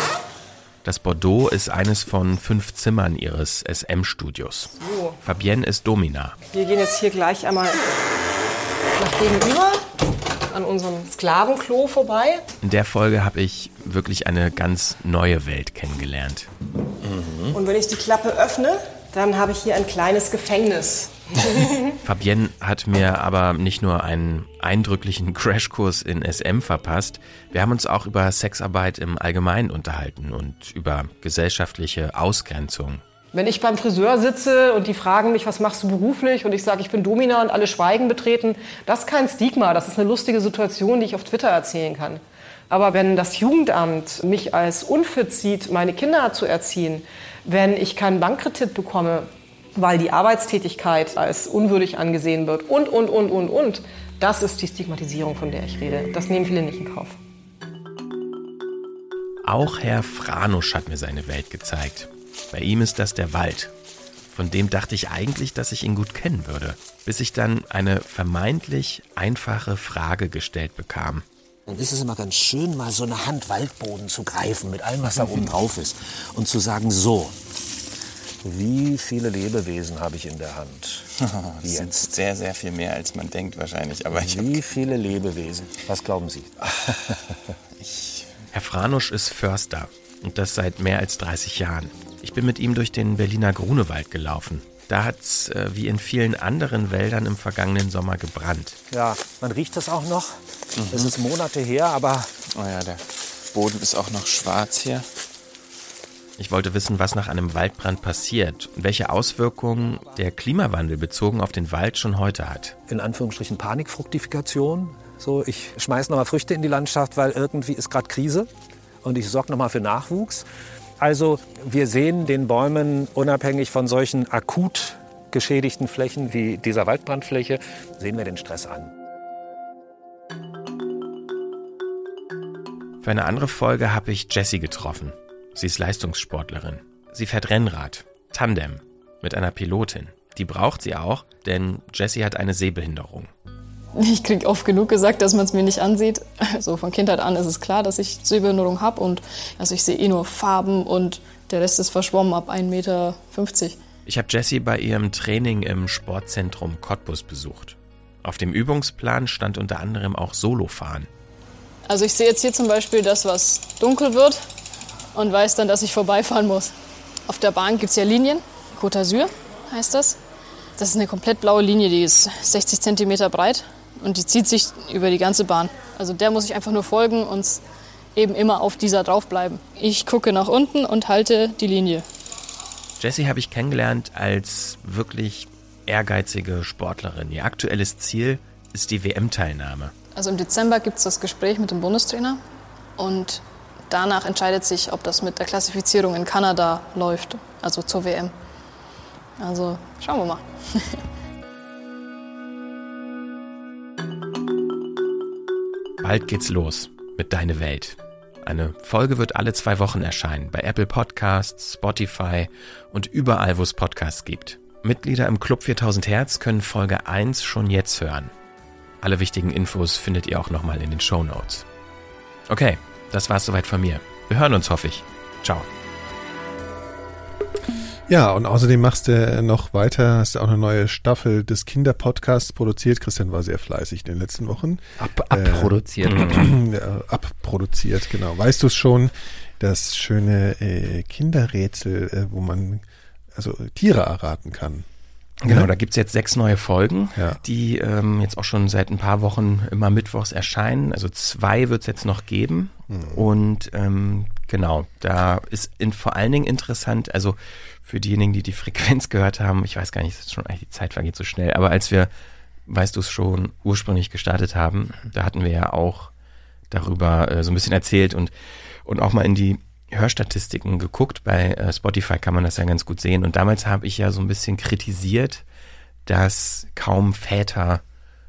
Das Bordeaux ist eines von fünf Zimmern ihres SM-Studios.
So.
Fabienne ist Domina.
Wir gehen jetzt hier gleich einmal nach gegenüber an unserem Sklavenklo vorbei.
In der Folge habe ich wirklich eine ganz neue Welt kennengelernt.
Und wenn ich die Klappe öffne, dann habe ich hier ein kleines Gefängnis.
Fabienne hat mir aber nicht nur einen eindrücklichen Crashkurs in SM verpasst, wir haben uns auch über Sexarbeit im Allgemeinen unterhalten und über gesellschaftliche Ausgrenzung.
Wenn ich beim Friseur sitze und die fragen mich, was machst du beruflich und ich sage, ich bin Domina und alle schweigen betreten, das ist kein Stigma, das ist eine lustige Situation, die ich auf Twitter erzählen kann. Aber wenn das Jugendamt mich als unfit sieht, meine Kinder zu erziehen, wenn ich keinen Bankkredit bekomme, weil die Arbeitstätigkeit als unwürdig angesehen wird und, und, und, und, und, das ist die Stigmatisierung, von der ich rede. Das nehmen viele nicht in Kauf.
Auch Herr Franusch hat mir seine Welt gezeigt. Bei ihm ist das der Wald. Von dem dachte ich eigentlich, dass ich ihn gut kennen würde, bis ich dann eine vermeintlich einfache Frage gestellt bekam.
Dann ist es immer ganz schön, mal so eine Hand Waldboden zu greifen mit allem, was da oben drauf ist. Und zu sagen, so, wie viele Lebewesen habe ich in der Hand?
Das sind sehr, sehr viel mehr, als man denkt wahrscheinlich. Aber ich
Wie viele Lebewesen? Was glauben Sie?
Herr Franusch ist Förster und das seit mehr als 30 Jahren. Ich bin mit ihm durch den Berliner Grunewald gelaufen. Da hat's äh, wie in vielen anderen Wäldern im vergangenen Sommer gebrannt.
Ja, man riecht das auch noch. Das ist Monate her, aber
Oh ja, der Boden ist auch noch schwarz hier.
Ich wollte wissen, was nach einem Waldbrand passiert und welche Auswirkungen der Klimawandel bezogen auf den Wald schon heute hat.
in Anführungsstrichen Panikfruktifikation. So, ich schmeiß noch mal Früchte in die Landschaft, weil irgendwie ist gerade Krise und ich sorge noch mal für Nachwuchs. Also wir sehen den Bäumen unabhängig von solchen akut geschädigten Flächen wie dieser Waldbrandfläche, sehen wir den Stress an.
Für eine andere Folge habe ich Jessie getroffen. Sie ist Leistungssportlerin. Sie fährt Rennrad, Tandem, mit einer Pilotin. Die braucht sie auch, denn Jessie hat eine Sehbehinderung.
Ich krieg oft genug gesagt, dass man es mir nicht ansieht. Also von Kindheit an ist es klar, dass ich Sehbehinderung habe und also ich sehe eh nur Farben und der Rest ist verschwommen ab 1,50 Meter.
Ich habe Jessie bei ihrem Training im Sportzentrum Cottbus besucht. Auf dem Übungsplan stand unter anderem auch Solofahren.
Also ich sehe jetzt hier zum Beispiel, dass was dunkel wird und weiß dann, dass ich vorbeifahren muss. Auf der Bahn gibt es ja Linien Côte d'Azur heißt das. Das ist eine komplett blaue Linie, die ist 60 Zentimeter breit und die zieht sich über die ganze Bahn. Also der muss ich einfach nur folgen und eben immer auf dieser draufbleiben. Ich gucke nach unten und halte die Linie.
Jessie habe ich kennengelernt als wirklich ehrgeizige Sportlerin. Ihr aktuelles Ziel ist die WM-Teilnahme.
Also im Dezember gibt es das Gespräch mit dem Bundestrainer und danach entscheidet sich, ob das mit der Klassifizierung in Kanada läuft, also zur WM. Also schauen wir mal.
Bald geht's los mit Deine Welt. Eine Folge wird alle zwei Wochen erscheinen bei Apple Podcasts, Spotify und überall, wo es Podcasts gibt. Mitglieder im Club 4000 Hertz können Folge 1 schon jetzt hören. Alle wichtigen Infos findet ihr auch nochmal in den Show Notes. Okay, das war's soweit von mir. Wir hören uns, hoffe ich. Ciao.
Ja, und außerdem machst du noch weiter, hast du auch eine neue Staffel des Kinderpodcasts produziert. Christian war sehr fleißig in den letzten Wochen.
Ab, abproduziert.
Äh, ja, abproduziert, genau. Weißt du es schon, das schöne äh, Kinderrätsel, äh, wo man also Tiere erraten kann.
Genau,
Ja?
da gibt's jetzt sechs neue Folgen,
Ja.
die ähm, jetzt auch schon seit ein paar Wochen immer mittwochs erscheinen. Also zwei wird's jetzt noch geben.
Mhm.
Und ähm, genau, da ist in, vor allen Dingen interessant, also für diejenigen, die die Frequenz gehört haben, ich weiß gar nicht, es ist schon, die Zeit vergeht so schnell, aber als wir, weißt du es schon, ursprünglich gestartet haben, da hatten wir ja auch darüber äh, so ein bisschen erzählt und, und auch mal in die Hörstatistiken geguckt. Bei äh, Spotify kann man das ja ganz gut sehen. Und damals habe ich ja so ein bisschen kritisiert, dass kaum Väter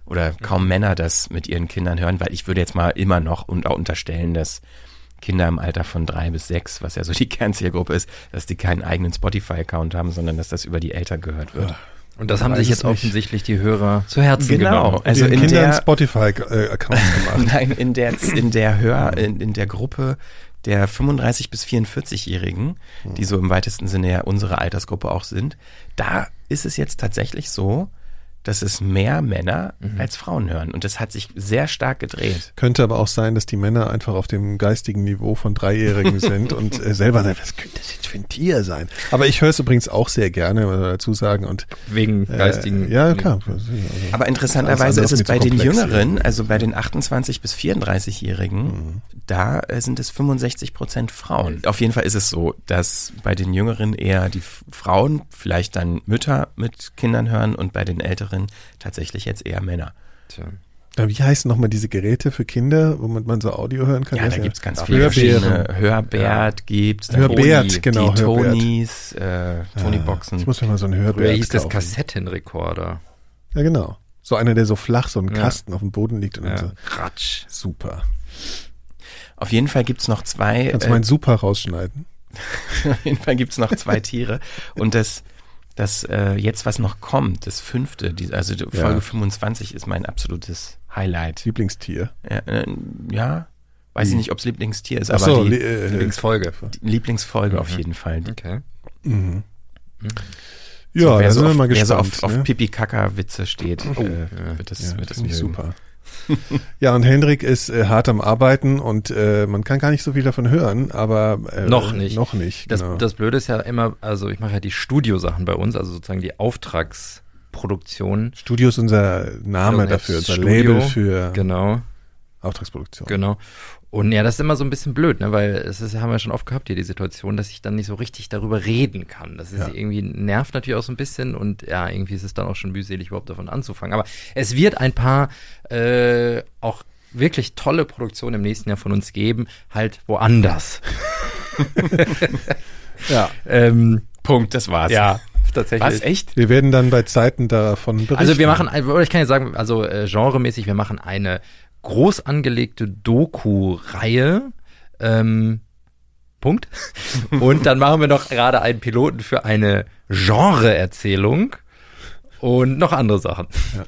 oder kaum Männer das mit ihren Kindern hören, weil ich würde jetzt mal immer noch und auch unterstellen, dass Kinder im Alter von drei bis sechs, was ja so die Kernzielgruppe ist, dass die keinen eigenen Spotify-Account haben, sondern dass das über die Eltern gehört wird.
Und das haben sich jetzt
nicht.
offensichtlich die Hörer zu Herzen
Genau.
genommen.
Also
den
in
Kindern
der-
Spotify-Accounts gemacht.
Nein, in der, in der Hör, in, in der Gruppe der 35 bis 44-Jährigen, die so im weitesten Sinne ja unsere Altersgruppe auch sind, da ist es jetzt tatsächlich so, dass es mehr Männer als Frauen hören. Und das hat sich sehr stark gedreht.
Könnte aber auch sein, dass die Männer einfach auf dem geistigen Niveau von Dreijährigen sind und äh, selber sagen, was könnte das jetzt für ein Tier sein? Aber ich höre es übrigens auch sehr gerne, muss man dazu sagen. Und,
Wegen geistigen.
Äh, ja, klar.
Aber interessanterweise ist es bei den. Jüngeren, also bei den 28 bis 34-Jährigen, da äh, sind es 65 Prozent Frauen. Auf jeden Fall ist es so, dass bei den Jüngeren eher die Frauen, vielleicht dann Mütter mit Kindern hören und bei den Älteren tatsächlich jetzt eher Männer.
Tja.
Ja, Wie heißen nochmal diese Geräte für Kinder, womit man so Audio hören kann?
Ja, da gibt's
der?
ganz viele verschiedene. Hörbert gibt's. dann
Hörbert,
die,
genau,
Die
Hörbert.
Tonys, äh, Tonyboxen.
Ich muss mir mal so einen Hörbär
Früher hieß das. Kassettenrekorder.
Ja, genau. So einer, der so flach, so ein
Ja.
Kasten auf dem Boden liegt und dann
Ja.
so.
Ratsch.
Super.
Auf jeden Fall gibt's noch zwei.
Kannst du
äh,
meinen Super rausschneiden?
Auf jeden Fall gibt's noch zwei Tiere. Und das, das äh, jetzt, was noch kommt, das fünfte, die, also die
Ja.
Folge 25 ist mein absolutes Highlight.
Lieblingstier.
Ja, äh, ja weiß ich nicht, ob's Lieblingstier ist,
Ach
aber
so,
die,
li- äh,
Lieblingsfolge.
die Lieblingsfolge auf jeden Fall.
Okay.
Mhm.
So,
Ja,
wer
da
so
sind wir
auf,
mal
wer so
gespannt.
auf, auf
ne?
Pipi-Kaka-Witze steht, äh, wird das,
Ja,
wird das
ich
mögen.
super. ja, und Hendrik ist äh, hart am Arbeiten und äh, man kann gar nicht so viel davon hören, aber äh,
Noch nicht.
Noch nicht,
Das,
genau.
das Blöde ist ja immer, also ich mache ja die Studiosachen bei uns, also sozusagen die Auftragsproduktion.
Studio ist unser Name dafür, unser
Studio,
Label für
Genau,
Auftragsproduktion.
genau. Und ja, das ist immer so ein bisschen blöd, ne? weil es ist, haben wir schon oft gehabt hier die Situation, dass ich dann nicht so richtig darüber reden kann. Das ist
Ja.
irgendwie nervt natürlich auch so ein bisschen und ja, irgendwie ist es dann auch schon mühselig, überhaupt davon anzufangen. Aber es wird ein paar äh, auch wirklich tolle Produktionen im nächsten Jahr von uns geben, halt woanders.
Ja.
ähm,
Punkt, das war's.
ja, tatsächlich.
Was, echt?
Wir werden dann bei Zeiten davon berichten.
Also wir machen, oder ich kann ja sagen, also äh, genremäßig, wir machen eine groß angelegte Doku-Reihe. Ähm, Punkt. Und dann machen wir noch gerade einen Piloten für eine Genre-Erzählung und noch andere Sachen.
Ja.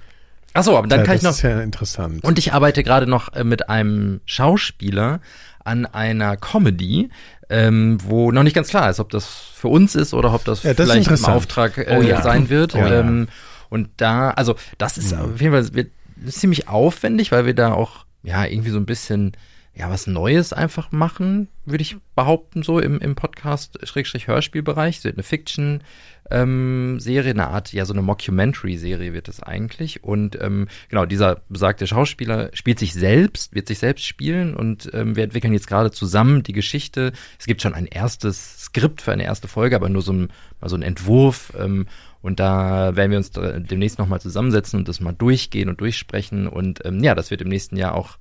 Achso, aber dann
ja,
kann ich
das
noch.
ist ja interessant.
Und ich arbeite gerade noch äh, mit einem Schauspieler an einer Comedy, ähm, wo noch nicht ganz klar ist, ob das für uns ist oder ob das
Ja, das
vielleicht im. Auftrag äh,
Oh ja.
sein wird.
Oh ja.
ähm, und da, also das ist auf jeden Fall wird, ziemlich aufwendig, weil wir da auch ja irgendwie so ein bisschen ja, was Neues einfach machen, würde ich behaupten, so im, im Podcast-Hörspielbereich. Wird eine Fiction, ähm, Serie, eine Art, ja, so eine Mockumentary-Serie wird es eigentlich. Und ähm, genau, dieser besagte Schauspieler spielt sich selbst, wird sich selbst spielen und ähm, wir entwickeln jetzt gerade zusammen die Geschichte. Es gibt schon ein erstes Skript für eine erste Folge, aber nur so ein, mal so ein Entwurf. Ähm, und da werden wir uns demnächst nochmal zusammensetzen und das mal durchgehen und durchsprechen. Und ähm, ja, das wird im nächsten Jahr auch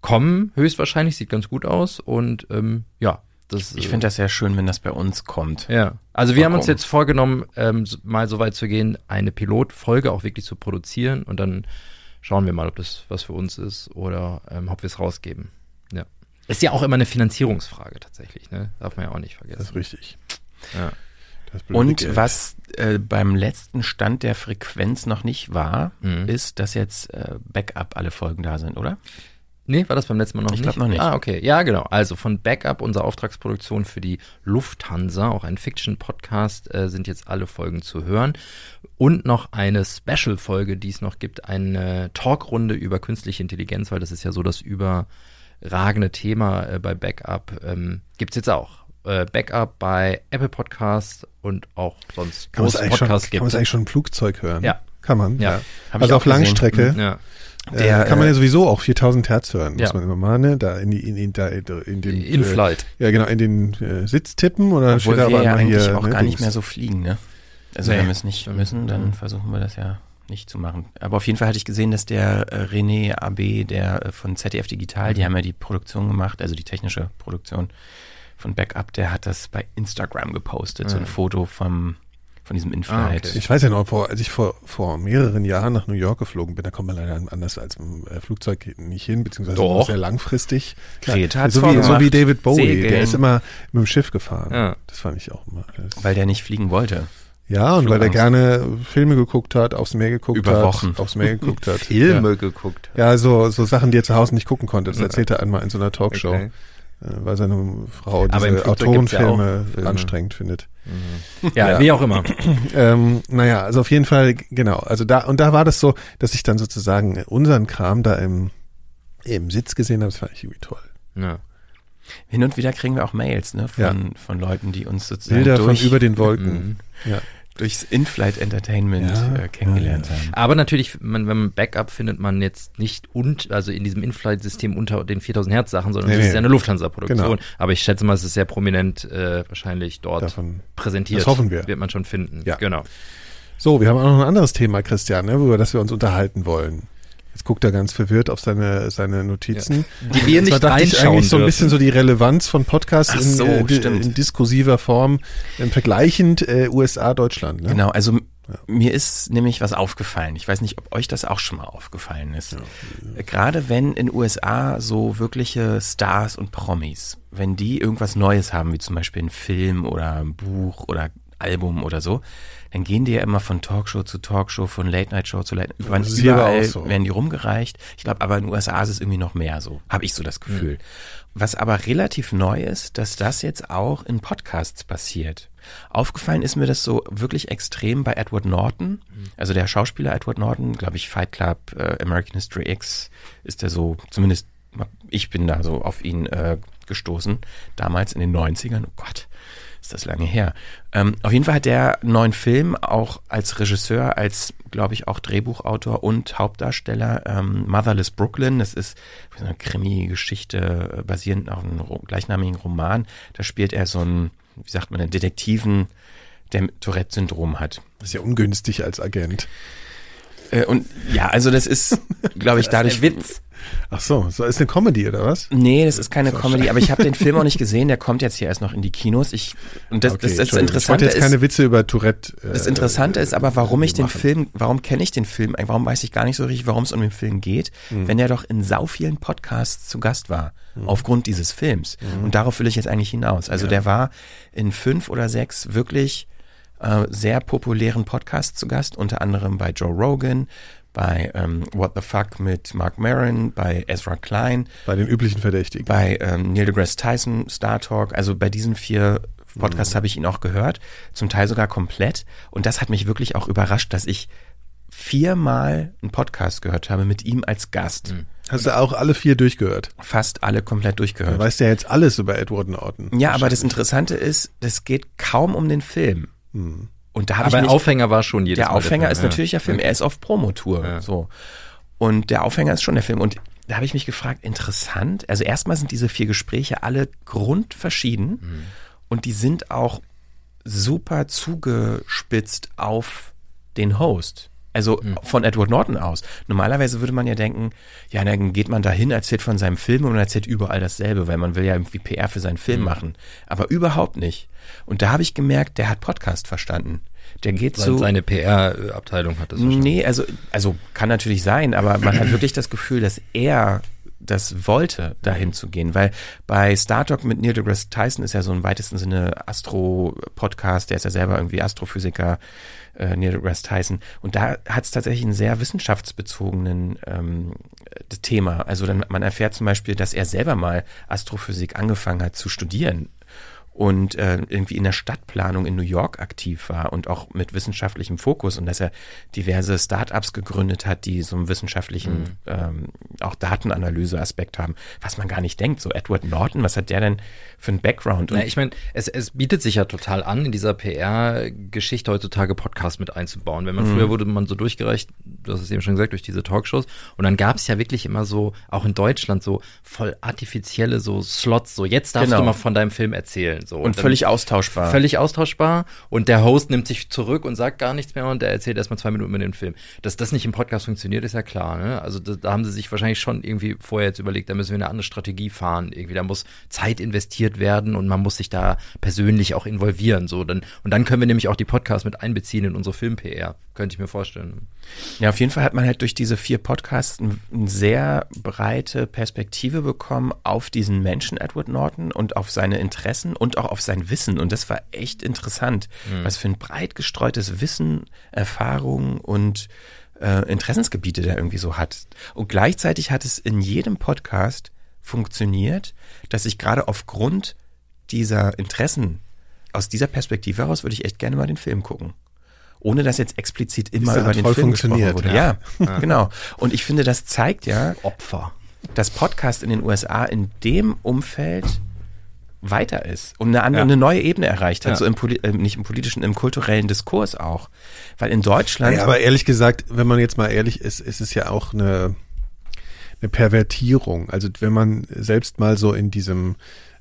kommen, höchstwahrscheinlich, sieht ganz gut aus. Und ähm, ja, das
Ich finde das sehr schön, wenn das bei uns kommt.
Ja. Also wir
Mal
haben uns jetzt vorgenommen, ähm, mal so weit zu gehen, eine Pilotfolge auch wirklich zu produzieren und dann schauen wir mal, ob das was für uns ist oder ähm, ob wir es rausgeben. Ja. Ist ja auch immer eine Finanzierungsfrage tatsächlich, ne? Darf man ja auch nicht vergessen.
Das ist richtig.
Ja.
Und
Geld.
was äh, beim letzten Stand der Frequenz noch nicht war,
Mhm.
ist, dass jetzt äh, Backup alle Folgen da sind, oder?
Nee, war das beim letzten Mal noch
Ich
nicht?
glaub noch nicht.
Ah, okay. Ja, genau. Also von Backup, unserer Auftragsproduktion für die Lufthansa, auch ein Fiction-Podcast, äh, sind jetzt alle Folgen zu hören. Und noch eine Special-Folge, die es noch gibt, eine Talkrunde über künstliche Intelligenz, weil das ist ja so das überragende Thema äh, bei Backup. Ähm, gibt's jetzt auch. Äh, Backup bei Apple Podcasts und auch sonst,
Kann es eigentlich, schon-
Podcasts
kann man es eigentlich schon im Flugzeug hören?
Ja.
Kann man?
Ja.
Ich
Also
auch
auf. Langstrecke
Mhm, ja.
äh,
Der,
kann man
äh,
ja sowieso auch 4000 Hertz hören, muss
Ja.
man immer mal, ne? Da in, die, in, in, da in den
In
äh,
Flight.
Ja, genau, in den äh, Sitz tippen oder
Obwohl
steht da
wir
aber
ja eigentlich
hier,
auch
ne,
gar nicht mehr so fliegen, ne? Also
Nee.
wenn wir es nicht müssen, dann versuchen wir das ja nicht zu machen. Aber auf jeden Fall hatte ich gesehen, dass der äh, René AB, der äh, von ZDF Digital,
Mhm.
die haben ja die Produktion gemacht, also die technische Produktion von Backup, der hat das bei Instagram gepostet, so ein
Ja.
Foto vom, von diesem
Ah,
In-Flight.
okay.
Ich weiß ja noch, vor, als ich vor, vor mehreren Jahren nach New York geflogen bin, da kommt man leider anders als im äh, Flugzeug nicht hin, beziehungsweise
Doch.
sehr langfristig.
Hat's
so, wie, so wie David Bowie,
Segeln.
der ist immer mit dem Schiff gefahren.
Ja.
Das fand ich auch immer. Das
Weil der nicht fliegen wollte.
ja, und weil der
Flugangst.
gerne Filme geguckt hat, aufs Meer geguckt
Über
hat,
Wochen.
aufs Meer geguckt hat.
Filme geguckt.
Ja, ja so, so Sachen, die er zu Hause nicht gucken konnte. Das erzählt er einmal in so einer Talkshow.
Okay.
Äh, Weil seine Frau diese
ja
Autorenfilme
Filme.
anstrengend findet.
Ja,
Ja.
wie auch immer.
ähm, naja, also auf jeden Fall, genau. Also da, und da war das so, dass ich dann sozusagen unseren Kram da im, im Sitz gesehen habe. Das fand ich irgendwie toll.
Ja.
Hin und wieder kriegen wir auch Mails, ne, von,
Ja.
von Leuten, die uns sozusagen
Bilder von
durch,
über den Wolken.
Mhm.
Ja.
Durchs In-Flight Entertainment
Ja,
äh, kennengelernt
ja,
haben.
Aber natürlich, man, wenn man Backup findet man jetzt nicht und, also in diesem In-Flight-System unter den 4000 Hertz Sachen, sondern
Nee,
das ist
nee.
ja eine Lufthansa-Produktion.
Genau.
Aber ich schätze mal, es ist sehr prominent äh, wahrscheinlich dort
Davon-
präsentiert.
das hoffen wir.
Wird man schon finden.
Ja.
Genau.
So, wir haben auch noch ein anderes Thema, Christian, ne, über das wir uns unterhalten wollen. Jetzt guckt er ganz verwirrt auf seine, seine Notizen.
Die wir nicht
dachte ich eigentlich so ein bisschen so die Relevanz von Podcasts in,
so,
äh, in diskursiver Form, äh, vergleichend äh, USA, Deutschland. Ne?
Genau, also m- mir ist nämlich was aufgefallen. Ich weiß nicht, ob euch das auch schon mal aufgefallen ist. Äh, Gerade wenn in USA so wirkliche Stars und Promis, wenn die irgendwas Neues haben, wie zum Beispiel ein Film oder ein Buch oder Album oder so, dann gehen die ja immer von Talkshow zu Talkshow, von Late Night Show zu Late Night. Überall,
so.
werden die rumgereicht. Ich glaube, aber in den USA ist es irgendwie noch mehr so. Habe ich so das Gefühl. Was aber relativ neu ist, dass das jetzt auch in Podcasts passiert. Aufgefallen ist mir das so wirklich extrem bei Edward Norton. Also der Schauspieler Edward Norton, glaube ich, Fight Club, äh, American History X, ist der so, zumindest ich bin da so auf ihn äh, gestoßen, damals in den 90ern. Oh Gott, ist das lange her. Ähm, auf jeden Fall hat der neuen Film auch als Regisseur, als, glaube ich, auch Drehbuchautor und Hauptdarsteller ähm, Motherless Brooklyn. Das ist so eine Krimi-Geschichte äh, basierend auf einem gleichnamigen Roman. Da spielt er so einen, wie sagt man, einen Detektiven, der Tourette-Syndrom hat.
Das ist ja ungünstig als Agent.
Äh, und ja, also das ist, glaube ich, dadurch.
Witz.
Ach so, so ist eine Comedy oder was?
Nee, das ist keine Comedy, aber ich habe den Film auch nicht gesehen, der kommt jetzt hier erst noch in die Kinos. Ich, und das,
Okay,
das, das
Entschuldigung. Ich
Interessante
jetzt keine
ist,
Witze über Tourette. äh,
das Interessante ist aber, warum ich den
machen.
Film, warum kenne ich den Film, warum weiß ich gar nicht so richtig, warum es um den Film geht,
Hm.
wenn er doch in sau vielen Podcasts zu Gast war, aufgrund dieses Films.
Hm.
Und darauf will ich jetzt eigentlich hinaus. Also der war in fünf oder sechs wirklich äh, sehr populären Podcasts zu Gast, unter anderem bei Joe Rogan, bei ähm, What the Fuck mit Mark Maron, bei Ezra Klein,
Bei den üblichen Verdächtigen.
bei ähm, Neil deGrasse Tyson, Star Talk, also bei diesen vier Podcasts habe ich ihn auch gehört, zum Teil sogar komplett. Und das hat mich wirklich auch überrascht, dass ich viermal einen Podcast gehört habe mit ihm als Gast.
Hast du auch alle vier durchgehört?
Fast alle komplett durchgehört.
Du weißt ja jetzt alles über Edward Norton.
Ja, aber das Interessante ist, das geht kaum um den Film.
Hm.
Und da habe ich
Aber Aufhänger war schon jedes
der
Mal
Aufhänger ist natürlich der Film. Er ist auf Promotour. So. Und der Aufhänger ist schon der Film. Und da habe ich mich gefragt, interessant. Also erstmal sind diese vier Gespräche alle grundverschieden
Mhm.
und die sind auch super zugespitzt auf den Host. Also
Mhm.
von Edward Norton aus. Normalerweise würde man ja denken, ja, dann geht man dahin, erzählt von seinem Film und erzählt überall dasselbe, weil man will ja irgendwie PR für seinen Film
Mhm.
machen. Aber überhaupt nicht. Und da habe ich gemerkt, der hat Podcast verstanden. Der geht
Weil
so.
seine PR-Abteilung hat das
Nee, also, also kann natürlich sein, aber man hat wirklich das Gefühl, dass er das wollte, dahin zu gehen, weil bei Star Talk mit Neil deGrasse Tyson ist ja so im weitesten Sinne Astro-Podcast, der ist ja selber irgendwie Astrophysiker, äh, Neil deGrasse Tyson, und da hat es tatsächlich einen sehr wissenschaftsbezogenen ähm, äh, Thema. Also dann, man erfährt zum Beispiel, dass er selber mal Astrophysik angefangen hat zu studieren und äh, irgendwie in der Stadtplanung in New York aktiv war und auch mit wissenschaftlichem Fokus und dass er diverse Startups gegründet hat, die so einen wissenschaftlichen ähm, auch Datenanalyse-Aspekt haben, was man gar nicht denkt. So Edward Norton, was hat der denn für einen Background? Und
Na, ich meine, es, es bietet sich ja total an, in dieser PR-Geschichte heutzutage Podcast mit einzubauen. Wenn man
Mhm.
früher wurde man so durchgereicht, du hast es eben schon gesagt, durch diese Talkshows. Und dann gab es ja wirklich immer so, auch in Deutschland, so voll artifizielle so Slots. So, jetzt darfst
Genau.
du mal von deinem Film erzählen. So.
Und
dann-
völlig austauschbar.
Völlig austauschbar. Und der Host nimmt sich zurück und sagt gar nichts mehr und der erzählt erstmal zwei Minuten mit dem Film. Dass das nicht im Podcast funktioniert, ist ja klar. Ne? Also da, da haben sie sich wahrscheinlich schon irgendwie vorher jetzt überlegt, da müssen wir eine andere Strategie fahren. Irgendwie, da muss Zeit investiert werden und man muss sich da persönlich auch involvieren. So, dann, und dann können wir nämlich auch die Podcasts mit einbeziehen in unsere Film-PR. Könnte ich mir vorstellen.
Ja, auf jeden Fall hat man halt durch diese vier Podcasts ein- eine sehr breite Perspektive bekommen auf diesen Menschen Edward Norton und auf seine Interessen und auch auf sein Wissen. Und das war echt interessant,
Mhm.
was für ein breit gestreutes Wissen, Erfahrung und äh, Interessensgebiete der irgendwie so hat. Und gleichzeitig hat es in jedem Podcast funktioniert, dass ich gerade aufgrund dieser Interessen aus dieser Perspektive heraus würde ich echt gerne mal den Film gucken ohne dass jetzt explizit immer über den Film gesprochen
funktioniert,
wurde.
ja.
Ja,
Ja.
genau. Und ich finde, das zeigt ja,
Opfer.
dass Podcast in den USA in dem Umfeld weiter ist und eine, andere,
Ja.
eine neue Ebene erreicht hat,
Ja.
so im, Poli- äh, nicht im politischen, im kulturellen Diskurs auch. Weil in Deutschland.
Ja, aber ehrlich gesagt, wenn man jetzt mal ehrlich ist, ist es ja auch eine, eine Pervertierung. Also wenn man selbst mal so in diesem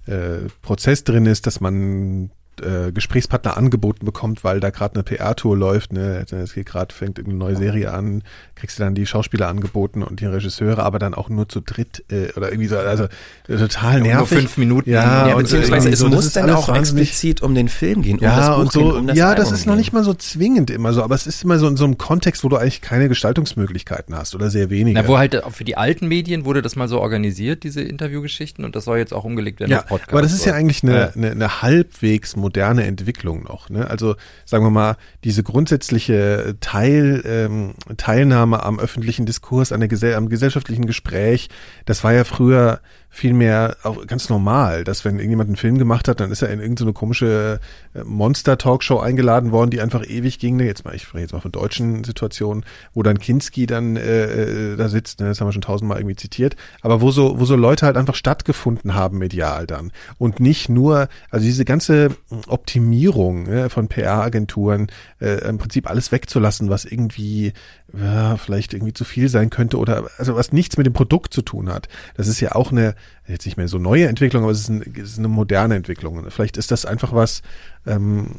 äh, Prozess drin ist, dass man äh, Gesprächspartner angeboten bekommt, weil da gerade eine PR-Tour läuft, ne, es geht gerade, fängt irgendeine neue Serie an, kriegst du dann die Schauspieler angeboten und die Regisseure, aber dann auch nur zu dritt äh, oder irgendwie so, also äh, total
Ja, und nur
nervig.
fünf Minuten.
Ja,
ja,
und
beziehungsweise es
so, das
muss dann auch explizit um den Film gehen, um
ja,
das Buch
und so,
gehen, um das
ja, das
Album
ist noch nicht mal so zwingend immer so, aber es ist immer so in so einem Kontext, wo du eigentlich keine Gestaltungsmöglichkeiten hast oder sehr wenige.
Na, wo halt auch für die alten Medien wurde das mal so organisiert, diese Interviewgeschichten, und das soll jetzt auch umgelegt werden
ja,
auf Podcast.
aber das ist ja eigentlich eine, eine, eine halbwegs moderne Entwicklung noch. Ne? Also sagen wir mal, diese grundsätzliche Teil, ähm, Teilnahme am öffentlichen Diskurs, an der Gesell am gesellschaftlichen Gespräch, das war ja früher vielmehr auch ganz normal, dass wenn irgendjemand einen Film gemacht hat, dann ist er in irgendeine komische äh, Monster-Talkshow eingeladen worden, die einfach ewig ging. Ne? Jetzt mal, ich spreche jetzt mal von deutschen Situationen, wo dann Kinski dann äh, äh, da sitzt, ne? das haben wir schon tausendmal irgendwie zitiert, aber wo so, wo so Leute halt einfach stattgefunden haben medial dann. Und nicht nur, also diese ganze Optimierung ne, von PR-Agenturen, äh, im Prinzip alles wegzulassen, was irgendwie ja, vielleicht irgendwie zu viel sein könnte oder also was nichts mit dem Produkt zu tun hat. Das ist ja auch eine, jetzt nicht mehr so neue Entwicklung, aber es ist, ein, es ist eine moderne Entwicklung. Vielleicht ist das einfach was, ähm,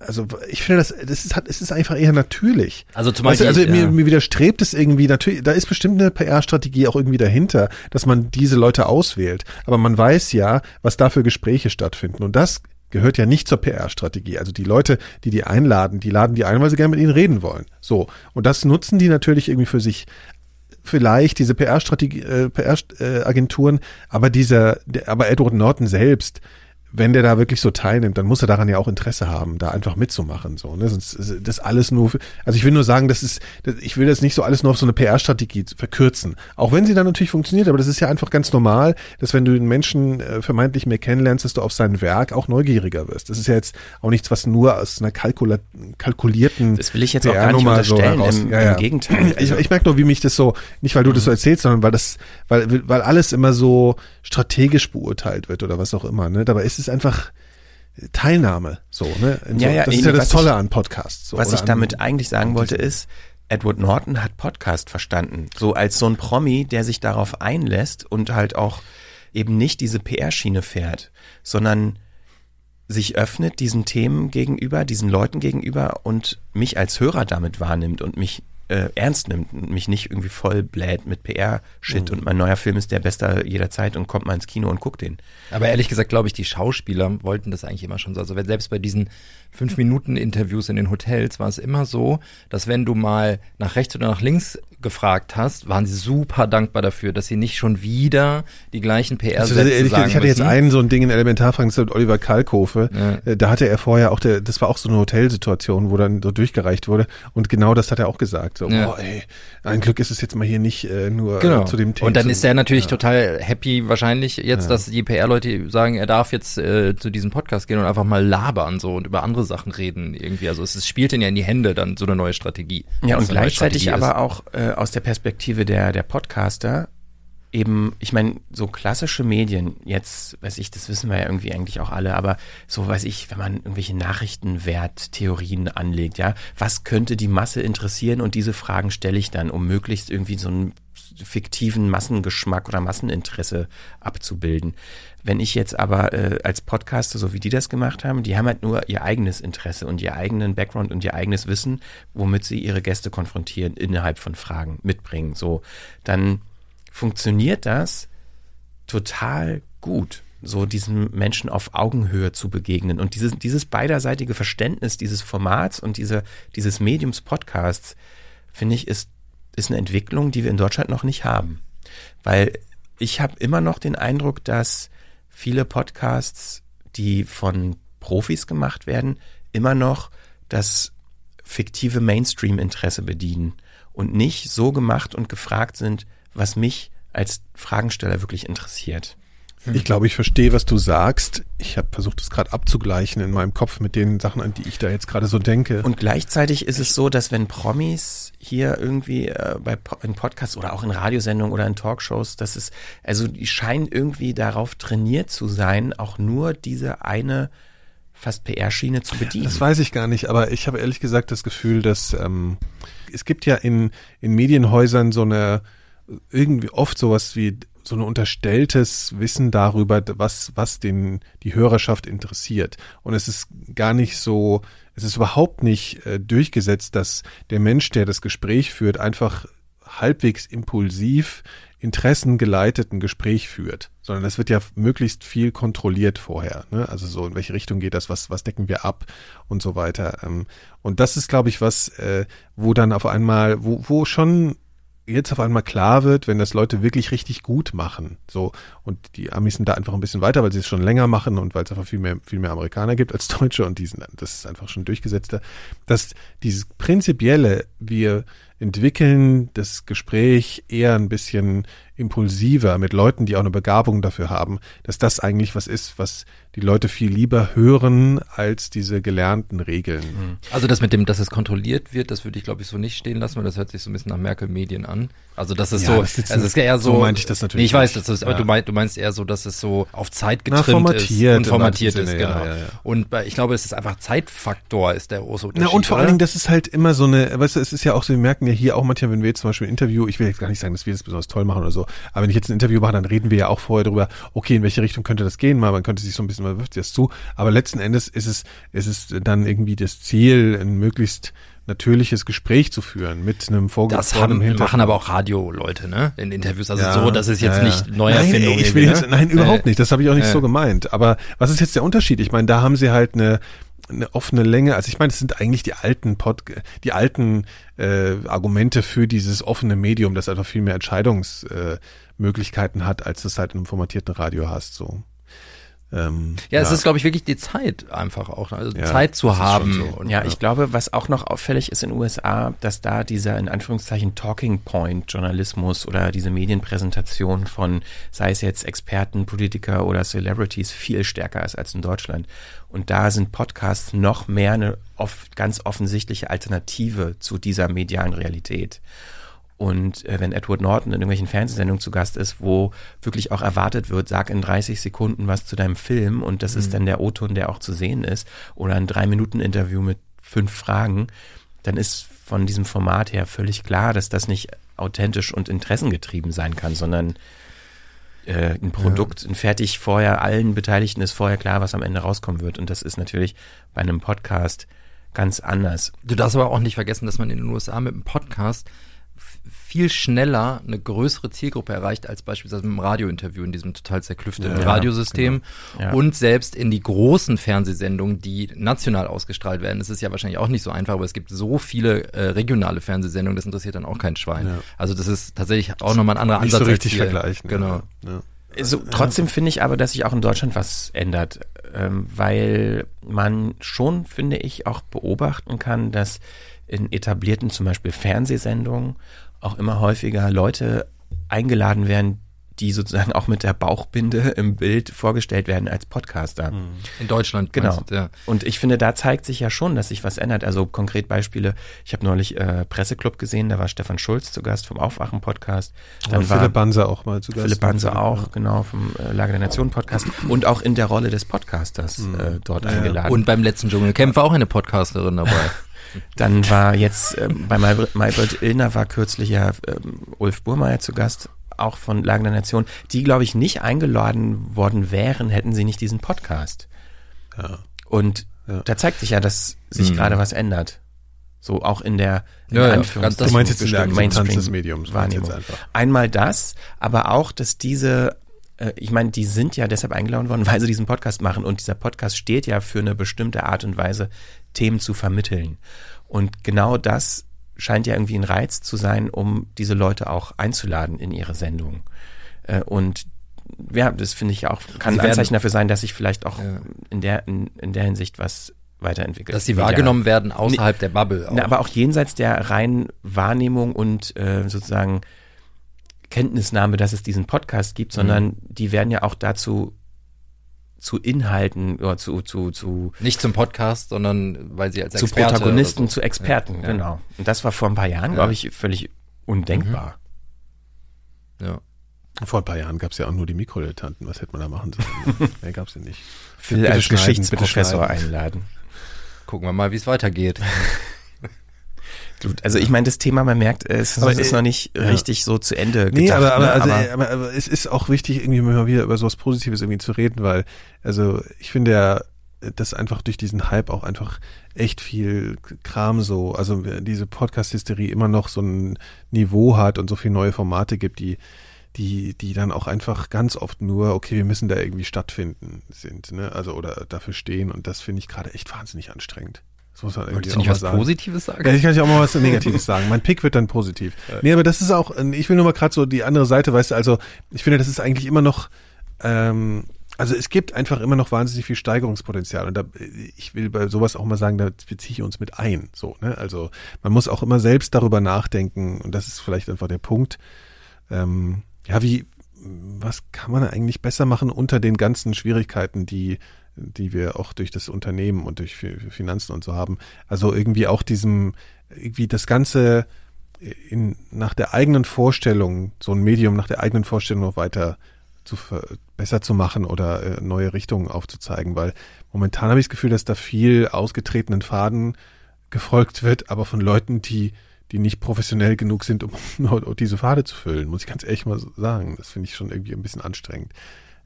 also ich finde das, das ist, es ist einfach eher natürlich.
Also zum Beispiel,
also mir,
ja.
mir widerstrebt es irgendwie, natürlich, da ist bestimmt eine PR-Strategie auch irgendwie dahinter, dass man diese Leute auswählt. Aber man weiß ja, was da für Gespräche stattfinden. Und das gehört ja nicht zur PR-Strategie. Also die Leute, die die einladen, die laden die ein, weil sie gerne mit ihnen reden wollen. So. Und das nutzen die natürlich irgendwie für sich vielleicht diese PR-Strategie, äh, PR-Agenturen, aber dieser, der, aber Edward Norton selbst wenn der da wirklich so teilnimmt, dann muss er daran ja auch Interesse haben, da einfach mitzumachen. So, ne? Sonst ist das alles nur, für, also ich will nur sagen, das ist, ich will das nicht so alles nur auf so eine PR-Strategie verkürzen. Auch wenn sie dann natürlich funktioniert, aber das ist ja einfach ganz normal, dass wenn du den Menschen äh, vermeintlich mehr kennenlernst, dass du auf sein Werk auch neugieriger wirst. Das ist ja jetzt auch nichts, was nur aus einer Kalkula kalkulierten
Das will ich jetzt auch gar nicht unterstellen,
so
im, ja, ja. im Gegenteil.
Ich, ich merke nur, wie mich das so, nicht weil du mhm. das so erzählst, sondern weil das, weil, weil alles immer so strategisch beurteilt wird oder was auch immer. Ne? Dabei ist es einfach Teilnahme. So, ne? So,
ja, ja,
das ist ja das Tolle ich, an Podcasts. So,
was ich damit eigentlich sagen wollte ist, Edward Norton hat Podcast verstanden. So als so ein Promi, der sich darauf einlässt und halt auch eben nicht diese PR-Schiene fährt, sondern sich öffnet diesen Themen gegenüber, diesen Leuten gegenüber und mich als Hörer damit wahrnimmt und mich äh, ernst nimmt und mich nicht irgendwie voll bläht mit PR-Shit mhm. und mein neuer Film ist der beste jederzeit und kommt mal ins Kino und guckt den.
Aber ehrlich gesagt glaube ich, die Schauspieler wollten das eigentlich immer schon so. Also selbst bei diesen fünf Minuten Interviews in den Hotels war es immer so, dass wenn du mal nach rechts oder nach links gefragt hast, waren sie super dankbar dafür, dass sie nicht schon wieder die gleichen PR-Sätze also,
ich, ich hatte jetzt einen so ein Ding in Elementarfragen, das mit Oliver Kalkofe. Ja. Äh, da hatte er vorher auch, der, das war auch so eine Hotelsituation, wo dann so durchgereicht wurde. Und genau das hat er auch gesagt. So, ja. boah, ey, ein Glück ist es jetzt mal hier nicht äh, nur
genau.
zu dem
Thema. Und dann ist er natürlich ja. total happy wahrscheinlich jetzt, dass die PR-Leute sagen, er darf jetzt äh, zu diesem Podcast gehen und einfach mal labern so und über andere Sachen reden irgendwie. Also es, es spielt ihn ja in die Hände dann so eine neue Strategie.
Ja, und gleichzeitig aber auch äh, aus der Perspektive der, der Podcaster eben, ich meine, so klassische Medien, jetzt weiß ich, das wissen wir ja irgendwie eigentlich auch alle, aber so weiß ich, wenn man irgendwelche Nachrichtenwerttheorien anlegt, ja, was könnte die Masse interessieren und diese Fragen stelle ich dann, um möglichst irgendwie so einen fiktiven Massengeschmack oder Masseninteresse abzubilden. Wenn ich jetzt aber äh, als Podcaster, so wie die das gemacht haben, die haben halt nur ihr eigenes Interesse und ihr eigenen Background und ihr eigenes Wissen, womit sie ihre Gäste konfrontieren, innerhalb von Fragen mitbringen. So, dann funktioniert das total gut, so diesen Menschen auf Augenhöhe zu begegnen. Und dieses, dieses beiderseitige Verständnis dieses Formats und diese, dieses Mediums Podcasts, finde ich, ist, ist eine Entwicklung, die wir in Deutschland noch nicht haben. Weil ich habe immer noch den Eindruck, dass viele Podcasts, die von Profis gemacht werden, immer noch das fiktive Mainstream-Interesse bedienen und nicht so gemacht und gefragt sind, was mich als Fragensteller wirklich interessiert.
Ich glaube, ich verstehe, was du sagst. Ich habe versucht, das gerade abzugleichen in meinem Kopf mit den Sachen, an die ich da jetzt gerade so denke.
Und gleichzeitig ist es so, dass wenn Promis hier irgendwie äh, bei in Podcasts oder auch in Radiosendungen oder in Talkshows, dass es also die scheinen irgendwie darauf trainiert zu sein, auch nur diese eine fast PR-Schiene zu bedienen.
Das weiß ich gar nicht, aber ich habe ehrlich gesagt das Gefühl, dass ähm, es gibt ja in in Medienhäusern so eine irgendwie oft sowas wie so ein unterstelltes Wissen darüber, was, was den, die Hörerschaft interessiert. Und es ist gar nicht so, es ist überhaupt nicht äh, durchgesetzt, dass der Mensch, der das Gespräch führt, einfach halbwegs impulsiv interessengeleiteten Gespräch führt, sondern es wird ja möglichst viel kontrolliert vorher. Ne? Also so in welche Richtung geht das, was, was decken wir ab und so weiter. Ähm, und das ist, glaube ich, was, äh, wo dann auf einmal, wo, wo schon jetzt auf einmal klar wird, wenn das Leute wirklich richtig gut machen. So, und die Amis sind da einfach ein bisschen weiter, weil sie es schon länger machen und weil es einfach viel mehr, viel mehr Amerikaner gibt als Deutsche und die sind, das ist einfach schon durchgesetzter, dass dieses prinzipielle, wir entwickeln das Gespräch eher ein bisschen impulsiver mit Leuten, die auch eine Begabung dafür haben, dass das eigentlich was ist, was die Leute viel lieber hören als diese gelernten Regeln. Mhm.
Also das mit dem, dass es kontrolliert wird, das würde ich glaube ich so nicht stehen lassen, weil das hört sich so ein bisschen nach Merkel-Medien an. Also das ist ja, so, das ist also es ist eher so,
so meinte ich das natürlich.
Nee, ich weiß, das ist, aber ja. du, meinst, du meinst eher so, dass es so auf Zeit getrimmt Na, formatiert ist und formatiert ist, genau. Ja, und ich glaube, es ist einfach Zeitfaktor ist der große Unterschied.
Na und vor oder? allen Dingen, das ist halt immer so eine, weißt du, es ist ja auch so, wir merken ja hier auch manchmal, wenn wir jetzt zum Beispiel ein Interview, ich will jetzt gar nicht sagen, dass wir das besonders toll machen oder so, aber wenn ich jetzt ein Interview mache, dann reden wir ja auch vorher darüber, okay, in welche Richtung könnte das gehen, mal, man könnte sich so ein bisschen, man wirft sich das zu, aber letzten Endes ist es, ist es dann irgendwie das Ziel, ein möglichst natürliches Gespräch zu führen mit einem
vorgefrorenen Das haben, machen aber auch Radioleute, ne? In Interviews. Also ja, so, das ist jetzt ja, nicht Neuerfindung.
Nein, ich will jetzt, ne? nein, überhaupt nicht. Das habe ich auch nicht so gemeint. Aber was ist jetzt der Unterschied? Ich meine, da haben sie halt eine eine offene Länge. Also ich meine, es sind eigentlich die alten Pod, die alten äh, Argumente für dieses offene Medium, das einfach viel mehr Entscheidungsmöglichkeiten äh, hat, als du es halt in einem formatierten Radio hast. So. Ähm,
Ja, es ist, glaube ich, wirklich die Zeit einfach auch, also
Ja,
Zeit zu haben.
so.
Und,
Ja, ich glaube, was auch noch auffällig ist in den USA, dass da dieser in Anführungszeichen Talking Point Journalismus oder diese Medienpräsentation von, sei es jetzt Experten, Politiker oder Celebrities, viel stärker ist als in Deutschland. Und da sind Podcasts noch mehr eine oft ganz offensichtliche Alternative zu dieser medialen Realität. Und äh, wenn Edward Norton in irgendwelchen Fernsehsendungen zu Gast ist, wo wirklich auch erwartet wird, sag in 30 Sekunden was zu deinem Film und das ist
Mhm.
dann der O-Ton, der auch zu sehen ist, oder ein Drei-Minuten-Interview mit fünf Fragen, dann ist von diesem Format her völlig klar, dass das nicht authentisch und interessengetrieben sein kann, sondern äh, ein Produkt, ein fertig vorher, allen Beteiligten ist vorher klar, was am Ende rauskommen wird. Und das ist natürlich bei einem Podcast ganz anders.
Du darfst aber auch nicht vergessen, dass man in den USA mit einem Podcast viel schneller eine größere Zielgruppe erreicht als beispielsweise mit einem Radiointerview in diesem total zerklüfteten
Ja,
Radiosystem.
genau. Ja.
Und selbst in die großen Fernsehsendungen, die national ausgestrahlt werden, das ist ja wahrscheinlich auch nicht so einfach, aber es gibt so viele äh, regionale Fernsehsendungen, das interessiert dann auch kein Schwein.
Ja.
Also das ist tatsächlich auch nochmal ein anderer
nicht
Ansatz.
so richtig vergleichen.
Genau.
Ja. Ja.
So, trotzdem finde ich aber, dass sich auch in Deutschland was ändert, ähm, weil man schon, finde ich, auch beobachten kann, dass in etablierten zum Beispiel Fernsehsendungen auch immer häufiger Leute eingeladen werden, die sozusagen auch mit der Bauchbinde im Bild vorgestellt werden als Podcaster.
In Deutschland.
Genau.
meinst du, ja.
Und ich finde, da zeigt sich ja schon, dass sich was ändert. Also konkret Beispiele. Ich habe neulich äh, Presseclub gesehen, da war Stefan Schulz zu Gast vom Aufwachen-Podcast.
Und Philipp Banse auch mal zu Gast.
Philipp Banse
Ja.
auch, genau, vom äh, Lage der Nation Podcast. Und auch in der Rolle des Podcasters äh, dort
Ja, ja.
eingeladen.
Und beim letzten Dschungelcamp war auch eine Podcasterin dabei.
Dann war jetzt ähm, bei Maybrit, Illner war kürzlich ja ähm, Ulf Burmeier zu Gast, auch von Lagen der Nation, die, glaube ich, nicht eingeladen worden wären, hätten sie nicht diesen Podcast.
Ja.
Und
Ja.
da zeigt sich ja, dass sich
Mhm.
gerade was ändert. So auch in der, in
Ja, ja,
Anführungszeichen
ganz-
Du meinst jetzt in der
bestimmten
Akzeptanz des Mediums,
Wahrnehmung. Einmal das, aber auch, dass diese, äh, ich meine, die sind ja deshalb eingeladen worden, weil sie diesen Podcast machen und dieser Podcast steht ja für eine bestimmte Art und Weise, Themen zu vermitteln. Und genau das scheint ja irgendwie ein Reiz zu sein, um diese Leute auch einzuladen in ihre Sendung. Äh, und ja, das finde ich auch, kann ein Anzeichen dafür sein, dass sich vielleicht auch
Ja.
in der, in, in der Hinsicht was weiterentwickelt.
Dass sie wahrgenommen werden außerhalb der Bubble.
Na, aber auch jenseits der reinen Wahrnehmung und äh, sozusagen Kenntnisnahme, dass es diesen Podcast gibt, sondern
Mhm.
die werden ja auch dazu zu Inhalten oder zu, zu, zu,
Nicht zum Podcast, sondern weil sie als
zu
Experte
Protagonisten,
so.
zu Experten,
Ja, ja.
genau. Und das war vor ein paar Jahren,
Ja.
glaube ich, völlig undenkbar.
Ja.
Vor ein paar Jahren gab es ja auch nur die Mikrodilettanten. Was hätte man da machen sollen? Mehr gab es ja nicht.
Phil
Bitte
als Geschichtsprofessor einladen.
Gucken wir mal, wie es weitergeht.
Gut, also ich meine, das Thema, man merkt, es
Aber,
ist
äh,
noch nicht
ja.
richtig so zu Ende
Nee,
gedacht.
aber, aber,
ne?
also,
aber
aber, aber es ist auch wichtig, irgendwie mal wieder über sowas Positives irgendwie zu reden, weil, also ich finde ja, dass einfach durch diesen Hype auch einfach echt viel Kram so, also diese Podcast-Hysterie immer noch so ein Niveau hat und so viele neue Formate gibt, die, die, die dann auch einfach ganz oft nur, okay, wir müssen da irgendwie stattfinden sind, ne? Also oder dafür stehen und das finde ich gerade echt wahnsinnig anstrengend. Das muss man irgendwie
Wolltest du
auch
nicht was
sagen.
Positives sagen?
Ja, ich kann ja auch mal was Negatives sagen. Mein Pick wird dann positiv. Nee, aber das ist auch, ich will nur mal gerade so die andere Seite, weißt du, also ich finde, das ist eigentlich immer noch, ähm, also es gibt einfach immer noch wahnsinnig viel Steigerungspotenzial und da, ich will bei sowas auch mal sagen, da beziehe ich uns mit ein, so, ne, also man muss auch immer selbst darüber nachdenken und das ist vielleicht einfach der Punkt, ähm, ja, wie, was kann man eigentlich besser machen unter den ganzen Schwierigkeiten, die, die wir auch durch das Unternehmen und durch Fi- Finanzen und so haben. Also irgendwie auch diesem, irgendwie das Ganze in, nach der eigenen Vorstellung, so ein Medium nach der eigenen Vorstellung noch weiter zu besser zu machen oder äh, neue Richtungen aufzuzeigen, weil momentan habe ich das Gefühl, dass da viel ausgetretenen Faden gefolgt wird, aber von Leuten, die die nicht professionell genug sind, um diese Pfade zu füllen, muss ich ganz ehrlich mal sagen. Das finde ich schon irgendwie ein bisschen anstrengend,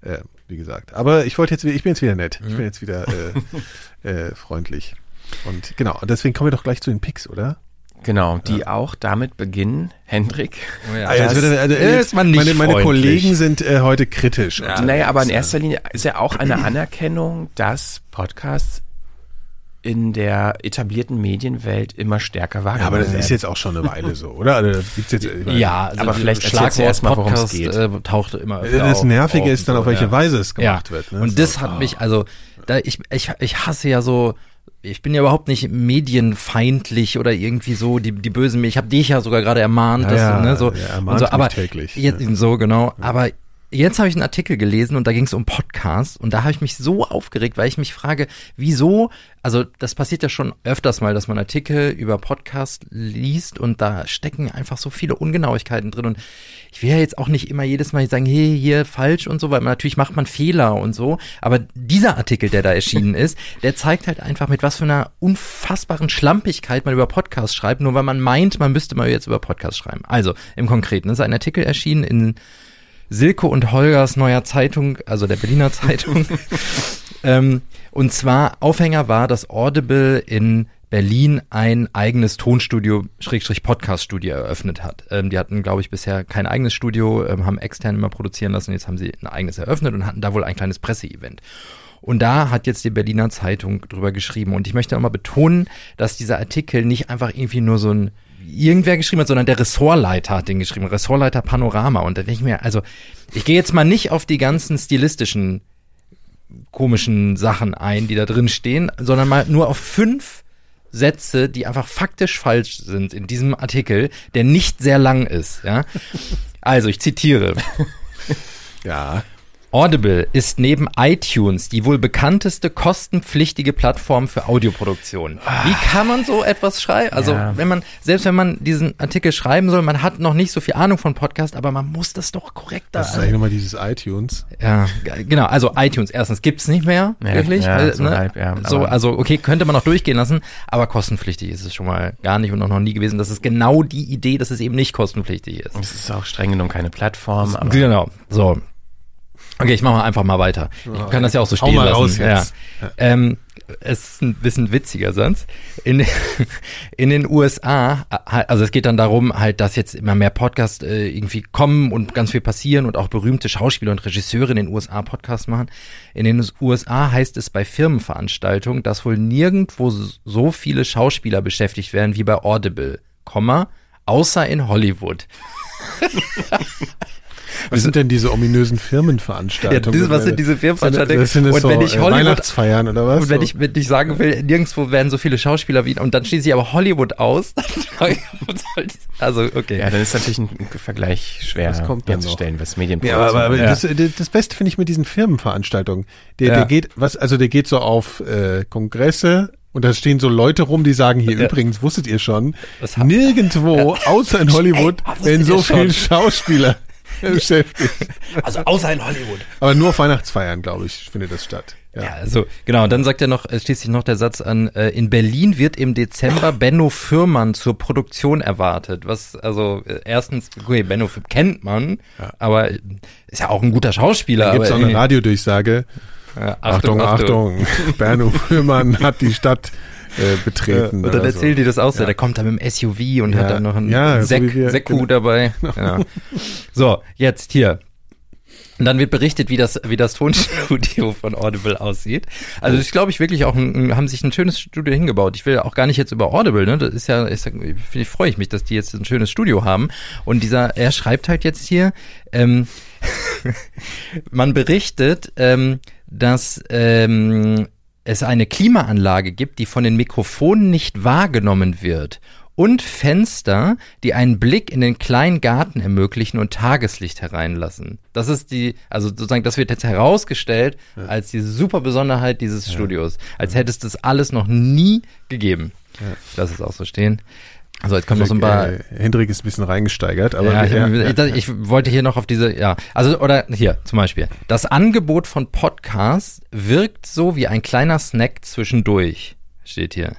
äh, wie gesagt. Aber ich wollte jetzt, wieder- ich bin jetzt wieder nett. Ich
Mhm.
bin jetzt wieder äh, äh, freundlich. Und genau, und deswegen kommen wir doch gleich zu den Picks, oder?
Genau, die auch damit beginnen, Hendrik.
Oh ja.
Also,
man nicht
meine, meine. Kollegen sind äh, heute kritisch.
Ja,
naja, aber in erster Linie ist ja auch eine Anerkennung, dass Podcasts in der etablierten Medienwelt immer stärker wahrgenommen
Ja, aber das
werden.
ist jetzt auch schon eine Weile so, oder? Also, gibt's jetzt,
Ja, also
aber vielleicht
Schlagwort
erst mal, worum es geht.
Äh, tauchte immer
Das
auf-
Nervige
auf
ist dann, auf welche
ja.
Weise es gemacht
ja.
wird, ne?
Und
So,
das hat
ah.
mich, also, da ich, ich, ich hasse ja so, ich bin ja überhaupt nicht medienfeindlich oder irgendwie so die, die bösen Medien. Ich habe dich ja sogar gerade ermahnt,
Ja,
dass,
ja,
ne, so, und
ermahnt
so aber
täglich,
jetzt, so genau, aber Jetzt habe ich einen Artikel gelesen und da ging es um Podcasts und da habe ich mich so aufgeregt, weil ich mich frage, wieso, also das passiert ja schon öfters mal, dass man Artikel über Podcasts liest und da stecken einfach so viele Ungenauigkeiten drin und ich will ja jetzt auch nicht immer jedes Mal sagen, hey, hier falsch und so, weil man, natürlich macht man Fehler und so, aber dieser Artikel, der da erschienen ist, der zeigt halt einfach mit was für einer unfassbaren Schlampigkeit man über Podcasts schreibt, nur weil man meint, man müsste mal jetzt über Podcasts schreiben. Also im Konkreten ist ein Artikel erschienen in Silke und Holgers neuer Zeitung, also der Berliner Zeitung. ähm, und zwar Aufhänger war, dass Audible in Berlin ein eigenes Tonstudio, Schrägstrich Podcaststudio eröffnet hat. Ähm, die hatten, glaube ich, bisher kein eigenes Studio, ähm, haben extern immer produzieren lassen. Jetzt haben sie ein eigenes eröffnet und hatten da wohl ein kleines Presseevent. Und da hat jetzt die Berliner Zeitung drüber geschrieben. Und ich möchte nochmal betonen, dass dieser Artikel nicht einfach irgendwie nur so ein irgendwer geschrieben hat, sondern der Ressortleiter hat den geschrieben, Ressortleiter Panorama. Und da denke ich mir, also ich gehe jetzt mal nicht auf die ganzen stilistischen komischen Sachen ein, die da drin stehen, sondern mal nur auf fünf Sätze, die einfach faktisch falsch sind in diesem Artikel, der nicht sehr lang ist. Ja? Also, ich zitiere.
Ja.
Audible ist neben iTunes die wohl bekannteste kostenpflichtige Plattform für Audioproduktion. Wie kann man so etwas schreiben? Also,
Ja.
wenn man, selbst wenn man diesen Artikel schreiben soll, man hat noch nicht so viel Ahnung von Podcast, aber man muss das doch korrekt da.
Das ist eigentlich nochmal dieses iTunes.
Ja, genau. Also iTunes erstens gibt's nicht mehr,
Ja,
wirklich.
ja,
weil,
so
ne?
halb, ja,
so, also okay, könnte man noch durchgehen lassen, aber kostenpflichtig ist es schon mal gar nicht und auch noch nie gewesen. Das ist genau die Idee, dass es eben nicht kostenpflichtig ist.
Es ist auch streng genommen keine Plattform, aber
Genau. So. Okay, ich mache mal einfach mal weiter. Ich kann das ja auch so stehen
mal
lassen.
raus
ja.
jetzt. Ja.
Ähm, es ist ein bisschen witziger Satz. In, in den USA, also es geht dann darum, halt, dass jetzt immer mehr Podcasts äh, irgendwie kommen und ganz viel passieren und auch berühmte Schauspieler und Regisseure in den USA Podcasts machen. In den USA heißt es bei Firmenveranstaltungen, dass wohl nirgendwo so viele Schauspieler beschäftigt werden wie bei Audible, Komma, außer in Hollywood.
Was sind denn diese ominösen Firmenveranstaltungen?
Ja, das, was sind diese Firmenveranstaltungen?
Das sind das
Und
so
wenn ich
äh,
Hollywood-
Weihnachtsfeiern oder was?
Und wenn ich, wenn ich sagen will, nirgendwo werden so viele Schauspieler wie, und dann schließe ich aber Hollywood aus, das? also okay.
ja, dann ist natürlich ein Vergleich schwer
Was kommt
herzustellen, was
Ja,
Medienproduktion
aber, aber
Ja.
das, das Beste finde ich mit diesen Firmenveranstaltungen. Der,
Ja.
der geht, was, also der geht so auf äh, Kongresse und da stehen so Leute rum, die sagen, hier
Ja.
übrigens, wusstet ihr schon,
Das
nirgendwo, außer in Hollywood,
Ey,
werden so viele Schauspieler beschäftigt.
Also außer in Hollywood.
Aber nur auf Weihnachtsfeiern, glaube ich, findet das statt.
Ja,
Ja.
also genau, und dann sagt er noch, es schließt sich noch der Satz an, äh, in Berlin wird im Dezember Benno Fürmann zur Produktion erwartet. Was, also äh, erstens, okay, Benno Fürmann kennt man, aber äh, ist ja auch ein guter Schauspieler.
Da gibt es auch eine Radiodurchsage.
Ja,
Achtung, Achtung, Berno Führmann hat die Stadt äh, betreten.
Und dann
oder
erzählen
so.
die das auch so.
Ja.
Der kommt da mit dem SUV und
Ja.
hat dann noch einen
Ja, so
Sek
wie wir-
Sekku
genau.
dabei. Ja. So, jetzt hier. Und dann wird berichtet, wie das, wie das Tonstudio von Audible aussieht. Also das ist, glaube ich, wirklich auch ein, haben sich ein schönes Studio hingebaut. Ich will auch gar nicht jetzt über Audible, ne? Das ist ja, ist, ich, freue ich mich, dass die jetzt ein schönes Studio haben. Und dieser, er schreibt halt jetzt hier, ähm, man berichtet, ähm, dass ähm, es eine Klimaanlage gibt, die von den Mikrofonen nicht wahrgenommen wird. Und Fenster, die einen Blick in den kleinen Garten ermöglichen und Tageslicht hereinlassen. Das ist die, also sozusagen, das wird jetzt herausgestellt als die super Besonderheit dieses Studios. Als hätte es das alles noch nie gegeben. Lass es auch so stehen. Also jetzt kommt noch so ein paar
Äh, Hendrik ist ein bisschen reingesteigert, aber
ja, ich,
ja.
ich, ich wollte hier noch auf diese, ja, also oder hier zum Beispiel. Das Angebot von Podcasts wirkt so wie ein kleiner Snack zwischendurch, steht hier.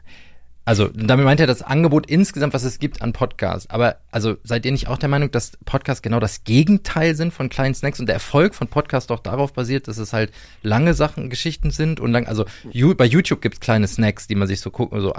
Also damit meint er das Angebot insgesamt, was es gibt an Podcasts. Aber also seid ihr nicht auch der Meinung, dass Podcasts genau das Gegenteil sind von kleinen Snacks und der Erfolg von Podcasts doch darauf basiert, dass es halt lange Sachen, Geschichten sind und lang, also bei YouTube gibt's kleine Snacks, die man sich so gucken, so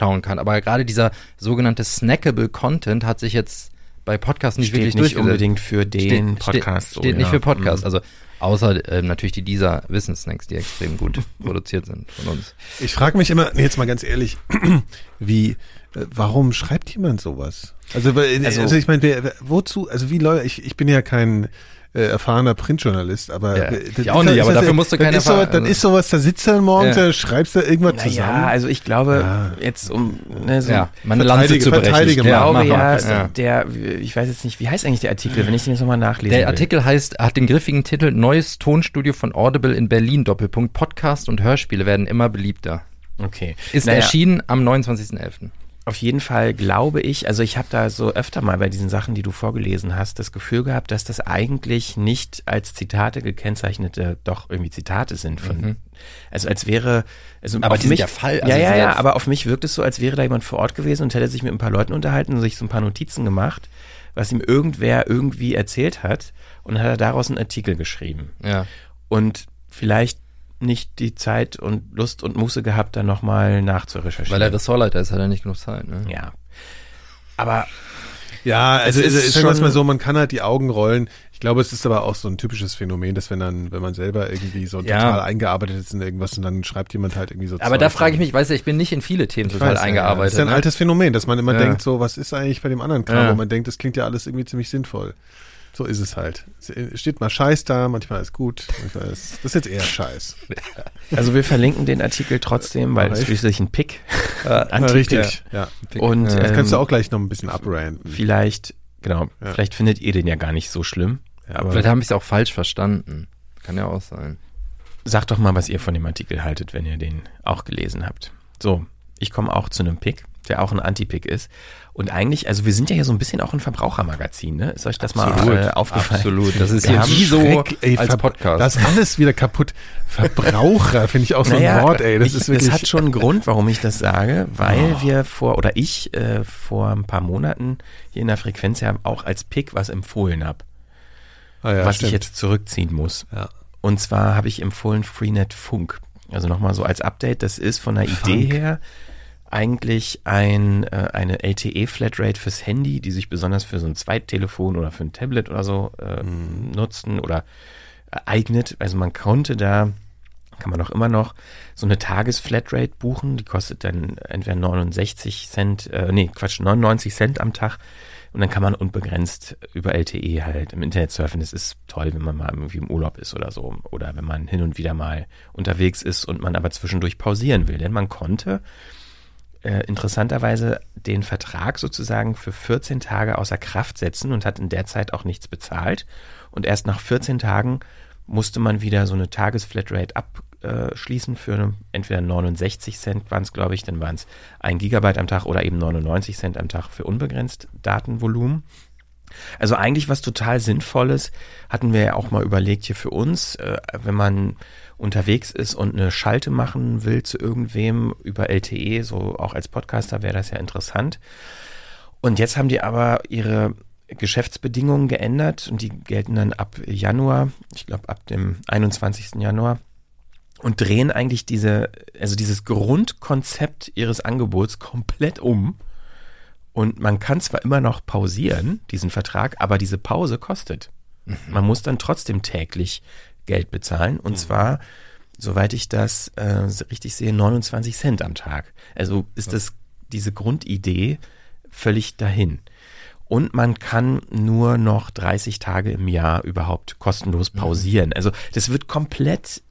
anschauen kann. Aber gerade dieser sogenannte snackable Content hat sich jetzt bei Podcasts nicht
Steht
wirklich
nicht unbedingt für den
Steht-
Podcast
Steht,
so,
steht nicht
ja.
für Podcasts.
Mhm.
Also außer ähm, natürlich die dieser Wissenssnacks, die extrem gut produziert sind von uns.
Ich frage mich immer, jetzt mal ganz ehrlich, wie, äh, warum schreibt jemand sowas? Also,
Also-
also, ich meine, wozu, also wie Leute, ich, ich bin ja kein äh, erfahrener Printjournalist, aber
Ja,
äh,
ich
das
auch nicht,
ist
aber
das-
dafür musst du keine Erfahrung-
Dann ist sowas, da sitzt du dann morgens,
Ja.
da schreibst du irgendwas
Naja,
zusammen.
also ich glaube,
Ja.
jetzt um ne, so
Ja, meine Lanze zu brechen.
Ich
mal.
glaube ja, ist der, ich weiß jetzt nicht, wie heißt eigentlich der Artikel, wenn ich den jetzt nochmal nachlesen
Der
will.
Artikel heißt, hat den griffigen Titel Neues Tonstudio von Audible in Berlin, Doppelpunkt, Podcast und Hörspiele werden immer beliebter.
Okay.
Ist
Naja,
erschienen am 29.11.
Auf jeden Fall glaube ich, also ich habe da so öfter mal bei diesen Sachen, die du vorgelesen hast, das Gefühl gehabt, dass das eigentlich nicht als Zitate gekennzeichnete, doch irgendwie Zitate sind von,
Mhm.
also als wäre, also
Aber
auf mich,
ja Fall-
ja,
also
ja, ja,
jetzt-
aber auf mich wirkt es so, als wäre da jemand vor Ort gewesen und hätte sich mit ein paar Leuten unterhalten und sich so ein paar Notizen gemacht, was ihm irgendwer irgendwie erzählt hat und hat er daraus einen Artikel geschrieben.
Ja.
Und vielleicht nicht die Zeit und Lust und Muße gehabt, dann nochmal nachzurecherchieren.
Weil er Ressortleiter ist, hat er nicht genug Zeit. Ne?
Ja. Aber
Ja, also
Es ist
ist, sagen wir mal so, man kann halt die Augen rollen. Ich glaube, es ist aber auch so ein typisches Phänomen, dass wenn dann, wenn man selber irgendwie so
Ja.
total eingearbeitet ist in irgendwas und dann schreibt jemand halt irgendwie so
Aber
Zeug
da frage ich
und-
mich, weißt du, ich bin nicht in viele Themen
Ich
total
weiß,
eingearbeitet.
Das ist ja ein
ne?
altes Phänomen, dass man immer
Ja.
denkt, so, was ist eigentlich bei dem anderen Kram,
Ja.
wo man denkt, das klingt ja alles irgendwie ziemlich sinnvoll. So ist es halt. Es steht mal Scheiß da, manchmal ist gut, manchmal ist, das ist jetzt eher Scheiß.
Also wir verlinken den Artikel trotzdem, weil es schließlich ein Pick.
Ja,
Artikel.
richtig, ja.
Und
Ja, das kannst du
ähm,
auch gleich noch ein bisschen abranten.
Vielleicht, genau,
Ja.
vielleicht findet ihr den ja gar nicht so schlimm. aber
Vielleicht habe ich es auch falsch verstanden. Kann ja auch sein.
sagt doch mal, was ihr von dem Artikel haltet, wenn ihr den auch gelesen habt. So, ich komme auch zu einem Pick, der auch ein Anti-Pick ist. Und eigentlich, also wir sind ja hier so ein bisschen auch ein Verbrauchermagazin, ne? Ist euch das mal äh, aufgefallen?
Absolut. Das ist
haben
wie so
ey,
als Podcast.
Das ist alles wieder kaputt. Verbraucher finde ich auch so
Naja,
ein Wort, ey. Das
ich,
ist wirklich.
Das hat schon einen Grund, warum ich das sage, weil wir vor, oder ich äh, vor ein paar Monaten hier in der Frequenz ja auch als Pick was empfohlen habe,
Ah ja,
was
stimmt.
ich jetzt zurückziehen muss.
Ja.
Und zwar habe ich empfohlen Freenet Funk. Also nochmal so als Update, das ist von der Idee
Funk.
her eigentlich ein, äh, eine LTE-Flatrate fürs Handy, die sich besonders für so ein Zweittelefon oder für ein Tablet oder so äh,
Mhm.
nutzen oder eignet. Also man konnte da, kann man auch immer noch, so eine Tagesflatrate buchen. Die kostet dann entweder 69 Cent, äh, nee, Quatsch, 99 Cent am Tag. Und dann kann man unbegrenzt über LTE halt im Internet surfen. Das ist toll, wenn man mal irgendwie im Urlaub ist oder so. Oder wenn man hin und wieder mal unterwegs ist und man aber zwischendurch pausieren will. Denn man konnte äh, interessanterweise den Vertrag sozusagen für 14 Tage außer Kraft setzen und hat in der Zeit auch nichts bezahlt. Und erst nach 14 Tagen musste man wieder so eine Tagesflatrate abschließen für entweder 69 Cent waren es, glaube ich, dann waren es ein Gigabyte am Tag oder eben 99 Cent am Tag für unbegrenzt Datenvolumen. Also eigentlich was total Sinnvolles hatten wir ja auch mal überlegt hier für uns, äh, wenn man unterwegs ist und eine Schalte machen will zu irgendwem über LTE, so auch als Podcaster wäre das ja interessant. Und jetzt haben die aber ihre Geschäftsbedingungen geändert und die gelten dann ab Januar, ich glaube ab dem 21. Januar und drehen eigentlich diese, also dieses Grundkonzept ihres Angebots komplett um. Und man kann zwar immer noch pausieren, diesen Vertrag, aber diese Pause kostet. Man muss dann trotzdem täglich Geld bezahlen und zwar, soweit ich das äh, richtig sehe, 29 Cent am Tag. Also ist das diese Grundidee völlig dahin. Und man kann nur noch 30 Tage im Jahr überhaupt kostenlos pausieren. Also das wird komplett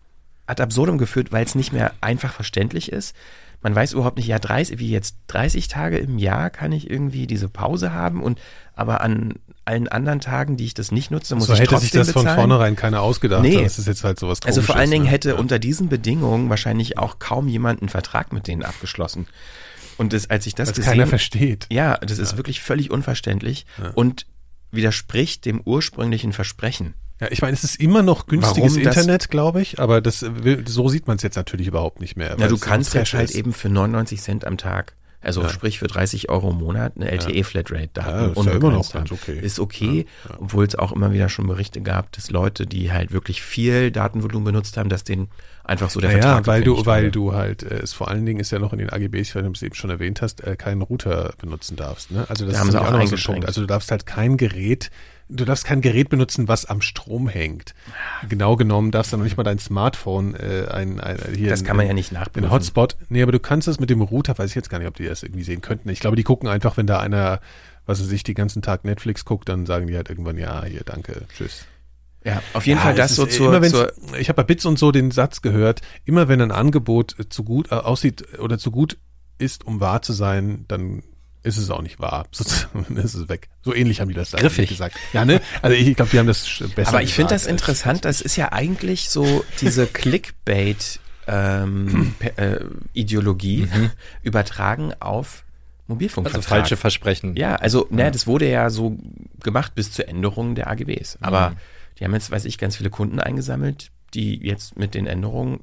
ad absurdum geführt, weil es nicht mehr einfach verständlich ist. Man weiß überhaupt nicht, ja, 30, wie jetzt 30 Tage im Jahr kann ich irgendwie diese Pause haben und aber an allen anderen Tagen, die ich das nicht nutze, muss
so
ich
hätte
trotzdem
sich das von
bezahlen.
vornherein keiner ausgedacht.
Nee.
Es ist jetzt halt sowas
Also vor allen Dingen
ne?
hätte
Ja.
unter diesen Bedingungen wahrscheinlich auch kaum jemand einen Vertrag mit denen abgeschlossen. Und das, als ich das
Weil's
gesehen
keiner versteht.
Ja, das ist wirklich völlig unverständlich
Ja.
und widerspricht dem ursprünglichen Versprechen.
Ja, ich meine, es ist immer noch günstiges
Warum
Internet, glaube ich, aber das will, so sieht man es jetzt natürlich überhaupt nicht mehr.
Ja, du kannst jetzt halt
ist.
eben für 99 Cent am Tag Also
Ja.
sprich für 30 Euro im Monat eine LTE-Flatrate da
Ja, ist ja immer noch ganz okay.
Ist okay, obwohl es auch immer wieder schon Berichte gab, dass Leute, die halt wirklich viel Datenvolumen benutzt haben, dass denen einfach so der
naja,
Vertrag
weil du, weil
wurde.
du halt, äh, es vor allen Dingen ist ja noch in den AGBs, weil du es eben schon erwähnt hast, äh, keinen Router benutzen darfst. Ne? Also das
Da haben
ist
sie
nämlich
auch
noch so ein. Punkt. Also du darfst halt kein Gerät, du darfst kein Gerät benutzen, was am Strom hängt. Genau genommen darfst du noch nicht mal dein Smartphone äh, ein, ein hier
Das kann man ja nicht nachprüfen.
Ein Hotspot. Nee, aber du kannst das mit dem Router, weiß ich jetzt gar nicht, ob die das irgendwie sehen könnten. Ich glaube, die gucken einfach, wenn da einer, was weiß ich, die ganzen Tag Netflix guckt, dann sagen die halt irgendwann, ja, hier, danke, tschüss.
Ja, auf jeden
Ja,
Fall das so
äh,
zur,
immer
zur
ich habe bei Bits und so den Satz gehört, immer wenn ein Angebot äh, zu gut äh, aussieht oder zu gut ist, um wahr zu sein, dann ist es auch nicht wahr. Ist es weg. So ähnlich haben die das da
Griffig.
gesagt. Ja, ne? Also ich, ich glaube, die haben das besser
Aber ich finde das interessant, das ist ja eigentlich so diese Clickbait ähm, pe- äh, Ideologie übertragen auf Mobilfunkvertrag.
Also falsche Versprechen.
Ja, also ne, das wurde ja so gemacht bis zur Änderung der AGBs. Aber
Mhm.
die haben jetzt, weiß ich, ganz viele Kunden eingesammelt, die jetzt mit den Änderungen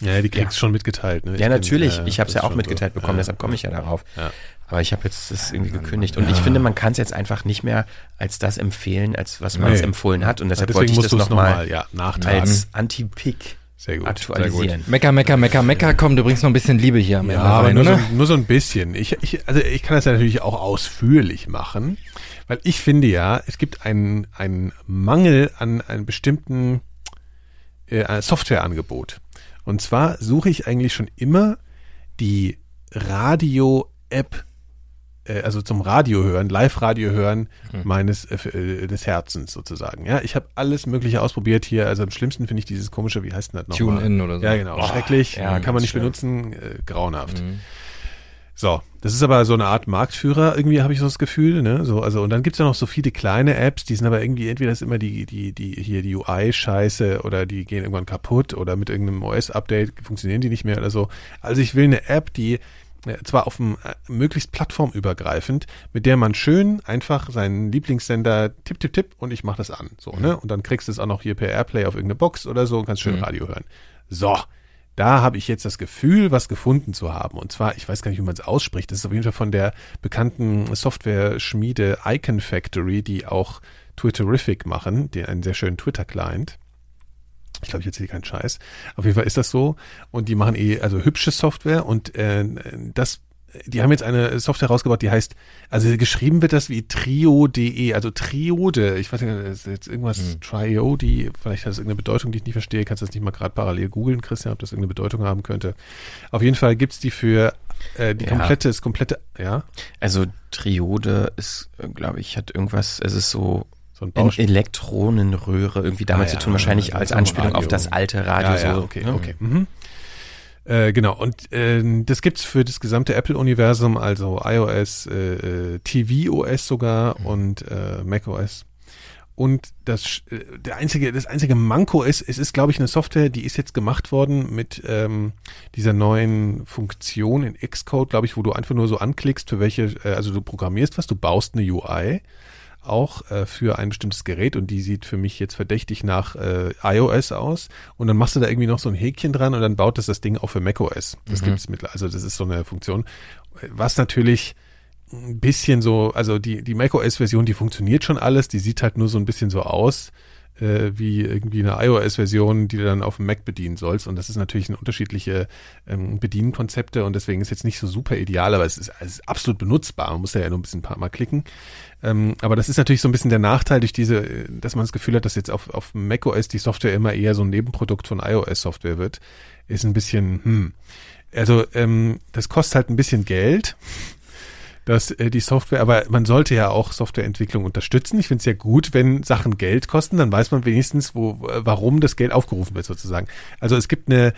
Ja, die kriegst schon mitgeteilt. Ne?
ja,
Ich
natürlich.
bin, äh,
ich habe es ja auch mitgeteilt
so.
bekommen,
Ja,
deshalb komme ich ja darauf.
Ja.
Aber ich habe jetzt das irgendwie gekündigt. Und ich finde, man kann es jetzt einfach nicht mehr als das empfehlen, als was man
Nee.
es empfohlen hat. Und deshalb
Ja,
wollte ich das nochmal
noch mal, ja, nachtragen.
als Anti-Pick
Sehr gut.
aktualisieren.
Mecker, mecker, mecker, mecker, komm, du bringst noch ein bisschen Liebe hier am
Ja,
Ende
aber
rein,
nur, so,
oder?
nur so ein bisschen. Ich, ich, also ich kann das ja natürlich auch ausführlich machen, weil ich finde ja, es gibt einen, einen Mangel an einem bestimmten äh, Softwareangebot. Und zwar suche ich eigentlich schon immer die Radio-App, also zum Radio hören, Live-Radio hören meines äh, äh, des Herzens sozusagen. Ja, ich habe alles Mögliche ausprobiert hier. Also am schlimmsten finde ich dieses komische, wie heißt denn das nochmal?
Tune-in oder so.
Ja, genau.
Boah,
Schrecklich.
ja,
kann man nicht
schlimm.
benutzen. Äh, grauenhaft. So, das ist aber so eine Art Marktführer, irgendwie habe ich so das Gefühl, ne? So, also, und dann gibt's ja noch so viele kleine Apps, die sind aber irgendwie, entweder ist immer die, die, die, hier die UI-Scheiße oder die gehen irgendwann kaputt oder mit irgendeinem OS-Update funktionieren die nicht mehr oder so. Also ich will eine App, die äh, zwar auf dem äh, möglichst plattformübergreifend, mit der man schön einfach seinen Lieblingssender tipp, tipp, tipp und ich mache das an. So, ne? Und dann kriegst du es auch noch hier per Airplay auf irgendeine Box oder so und kannst schön Radio hören. So, da habe ich jetzt das Gefühl, was gefunden zu haben. Und zwar, ich weiß gar nicht, wie man es ausspricht. Das ist auf jeden Fall von der bekannten Software-Schmiede Icon Factory, die auch Twitterific machen, die einen sehr schönen Twitter-Client. Ich glaube, ich erzähle keinen Scheiß. Auf jeden Fall ist das so. Und die machen eh, also hübsche Software und äh, das, die haben jetzt eine Software rausgebaut, die heißt, also geschrieben wird das wie Trio.de, also Triode. Ich weiß nicht, ist jetzt irgendwas
Hm.
Triode, vielleicht hat das irgendeine Bedeutung, die ich nicht verstehe. Kannst du das nicht mal gerade parallel googeln, Christian, ob das irgendeine Bedeutung haben könnte. Auf jeden Fall gibt's die für äh, die
Ja.
komplette, das komplette, ja.
Also Triode ist, glaube ich, hat irgendwas, es ist so
So ein
in
Baustein.
Elektronenröhre irgendwie damit
Ah,
zu
ja,
tun, wahrscheinlich
das
als Anspielung
Radio.
auf das alte Radio.
Ja, ja,
so,
okay,
ne?
okay. Mhm. Äh, genau, und äh, das gibt's für das gesamte Apple-Universum, also iOS, äh, äh, tvOS sogar und äh, macOS. Und das, äh, der einzige, das einzige Manko ist, es ist, glaube ich, eine Software, die ist jetzt gemacht worden mit ähm, dieser neuen Funktion in Xcode, glaube ich, wo du einfach nur so anklickst, für welche, äh, also du programmierst was, du baust eine UI auch äh, für ein bestimmtes Gerät und die sieht für mich jetzt verdächtig nach äh, iOS aus und dann machst du da irgendwie noch so ein Häkchen dran und dann baut das das Ding auch für macOS. Das
Mhm.
gibt's mittlerweile, also das ist so eine Funktion, was natürlich ein bisschen so, also die, die macOS-Version, die funktioniert schon alles, die sieht halt nur so ein bisschen so aus, äh, wie irgendwie eine iOS-Version, die du dann auf dem Mac bedienen sollst. Und das ist natürlich ein unterschiedliche ähm, Bedienkonzepte und deswegen ist jetzt nicht so super ideal, aber es ist, es ist absolut benutzbar. Man muss da ja nur ein bisschen ein paar Mal klicken. Ähm, aber das ist natürlich so ein bisschen der Nachteil durch diese, äh, dass man das Gefühl hat, dass jetzt auf, auf macOS die Software immer eher so ein Nebenprodukt von iOS-Software wird, ist ein bisschen, hm. Also ähm, das kostet halt ein bisschen Geld dass äh, die Software, aber man sollte ja auch Softwareentwicklung unterstützen. Ich finde es ja gut, wenn Sachen Geld kosten, dann weiß man wenigstens, wo, warum das Geld aufgerufen wird sozusagen. Also es gibt eine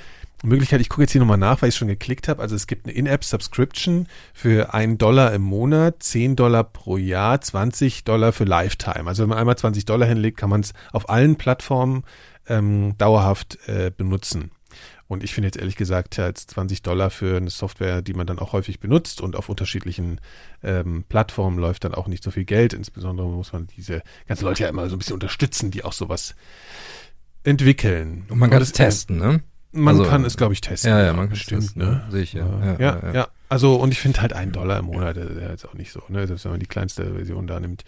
Möglichkeit, ich gucke jetzt hier nochmal nach, weil ich schon geklickt habe. Also es gibt eine In-App-Subscription für einen Dollar im Monat, 10 Dollar pro Jahr, 20 Dollar für Lifetime. Also wenn man einmal 20 Dollar hinlegt, kann man es auf allen Plattformen ähm, dauerhaft äh, benutzen. Und ich finde jetzt ehrlich gesagt, als 20 Dollar für eine Software, die man dann auch häufig benutzt und auf unterschiedlichen ähm, Plattformen läuft dann auch nicht so viel Geld. Insbesondere muss man diese ganzen Leute ja immer so ein bisschen unterstützen, die auch sowas entwickeln.
Und man kann
das
es testen, ne?
Man
Also,
kann es, glaube ich, testen.
Ja, ja, man kann es
bestimmt,
testen,
ne?
Sehe ich ja.
Ja, ja, ja. Also, und ich finde halt ein Dollar im Monat, der ist jetzt auch nicht so, ne? Selbst wenn man die kleinste Version da nimmt.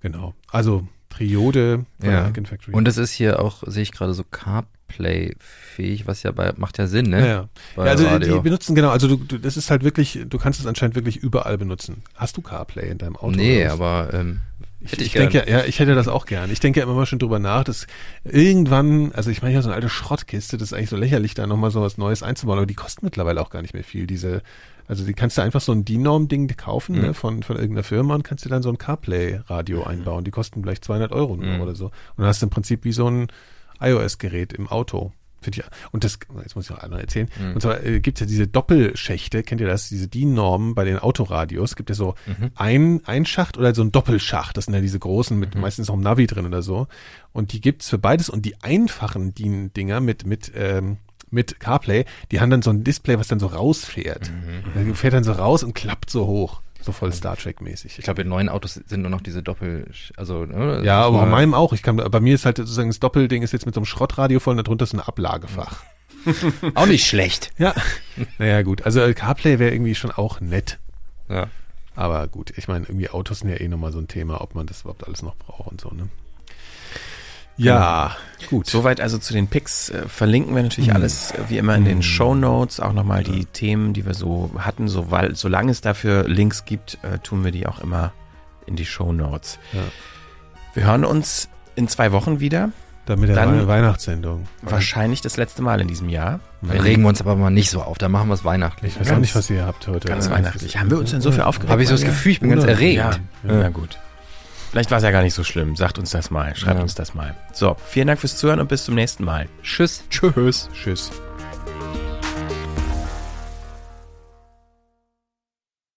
Genau. Also, Triode von
Ja.
Icon Factory.
Und es ist hier auch, sehe ich gerade so CarPlay-fähig, was ja bei, macht ja Sinn, ne?
Ja, ja. Ja also die
Radio.
benutzen, genau, also du, du, das ist halt wirklich, du kannst es anscheinend wirklich überall benutzen. Hast du CarPlay in deinem Auto?
Nee, aber ähm,
Ich,
hätte
ich,
ich
denke, ja, ich hätte das auch gern. Ich denke ja immer mal schon drüber nach, dass irgendwann, also ich meine ja so eine alte Schrottkiste, das ist eigentlich so lächerlich, da nochmal so was Neues einzubauen, aber die kosten mittlerweile auch gar nicht mehr viel, diese, also die kannst du einfach so ein DIN-Norm-Ding kaufen,
Mhm.
ne, von, von irgendeiner Firma und kannst dir dann so ein CarPlay-Radio einbauen. Die kosten vielleicht 200 Euro
Mhm.
oder so. Und dann hast du im Prinzip wie so ein iOS-Gerät im Auto. Finde ich, und das, jetzt muss ich noch einmal erzählen.
Mhm.
Und zwar äh, gibt es ja diese Doppelschächte, kennt ihr das? Diese DIN-Normen bei den Autoradios. Gibt ja so
Mhm.
ein, ein Schacht oder so ein Doppelschacht. Das sind ja diese großen mit
Mhm.
meistens auch einem Navi drin oder so. Und die gibt's für beides. Und die einfachen DIN-Dinger mit, mit, ähm, mit CarPlay, die haben dann so ein Display, was dann so rausfährt.
Mhm.
Das fährt dann so raus und klappt so hoch. So voll Star Trek-mäßig.
ich glaube, in neuen Autos sind nur noch diese Doppel, also, ne,
Ja, aber bei meinem auch. Ich kann, bei mir ist halt sozusagen das Doppelding ist jetzt mit so einem Schrottradio voll und darunter ist ein Ablagefach.
auch nicht schlecht.
Ja. naja, gut. Also äh, CarPlay wäre irgendwie schon auch nett.
Ja.
Aber gut, ich meine, irgendwie Autos sind ja eh nochmal so ein Thema, ob man das überhaupt alles noch braucht und so, ne? Ja, gut.
Soweit also zu den Picks. Äh, verlinken wir natürlich
Hm.
alles äh, wie immer in den Show Notes. Auch nochmal die Themen, die wir so hatten. So, weil, solange es dafür Links gibt, äh, tun wir die auch immer in die Show Notes.
Ja.
Wir hören uns in zwei Wochen wieder.
Dann mit der
Dann
Wei- Weihnachtssendung.
Wahrscheinlich das letzte Mal in diesem Jahr.
Dann regen wir uns aber mal nicht so auf, dann machen wir es weihnachtlich.
Ich weiß auch nicht, was ihr habt heute.
Ganz weihnachtlich. Haben wir uns denn so viel aufgeregt?
Habe ich so das Gefühl, ich bin ganz erregt.
Ja,
Ja.
na gut. Vielleicht war es ja gar nicht so schlimm. Sagt uns das mal. Schreibt
Ja.
uns das mal. So, vielen Dank fürs Zuhören und bis zum nächsten Mal.
Tschüss.
Tschüss.
Tschüss.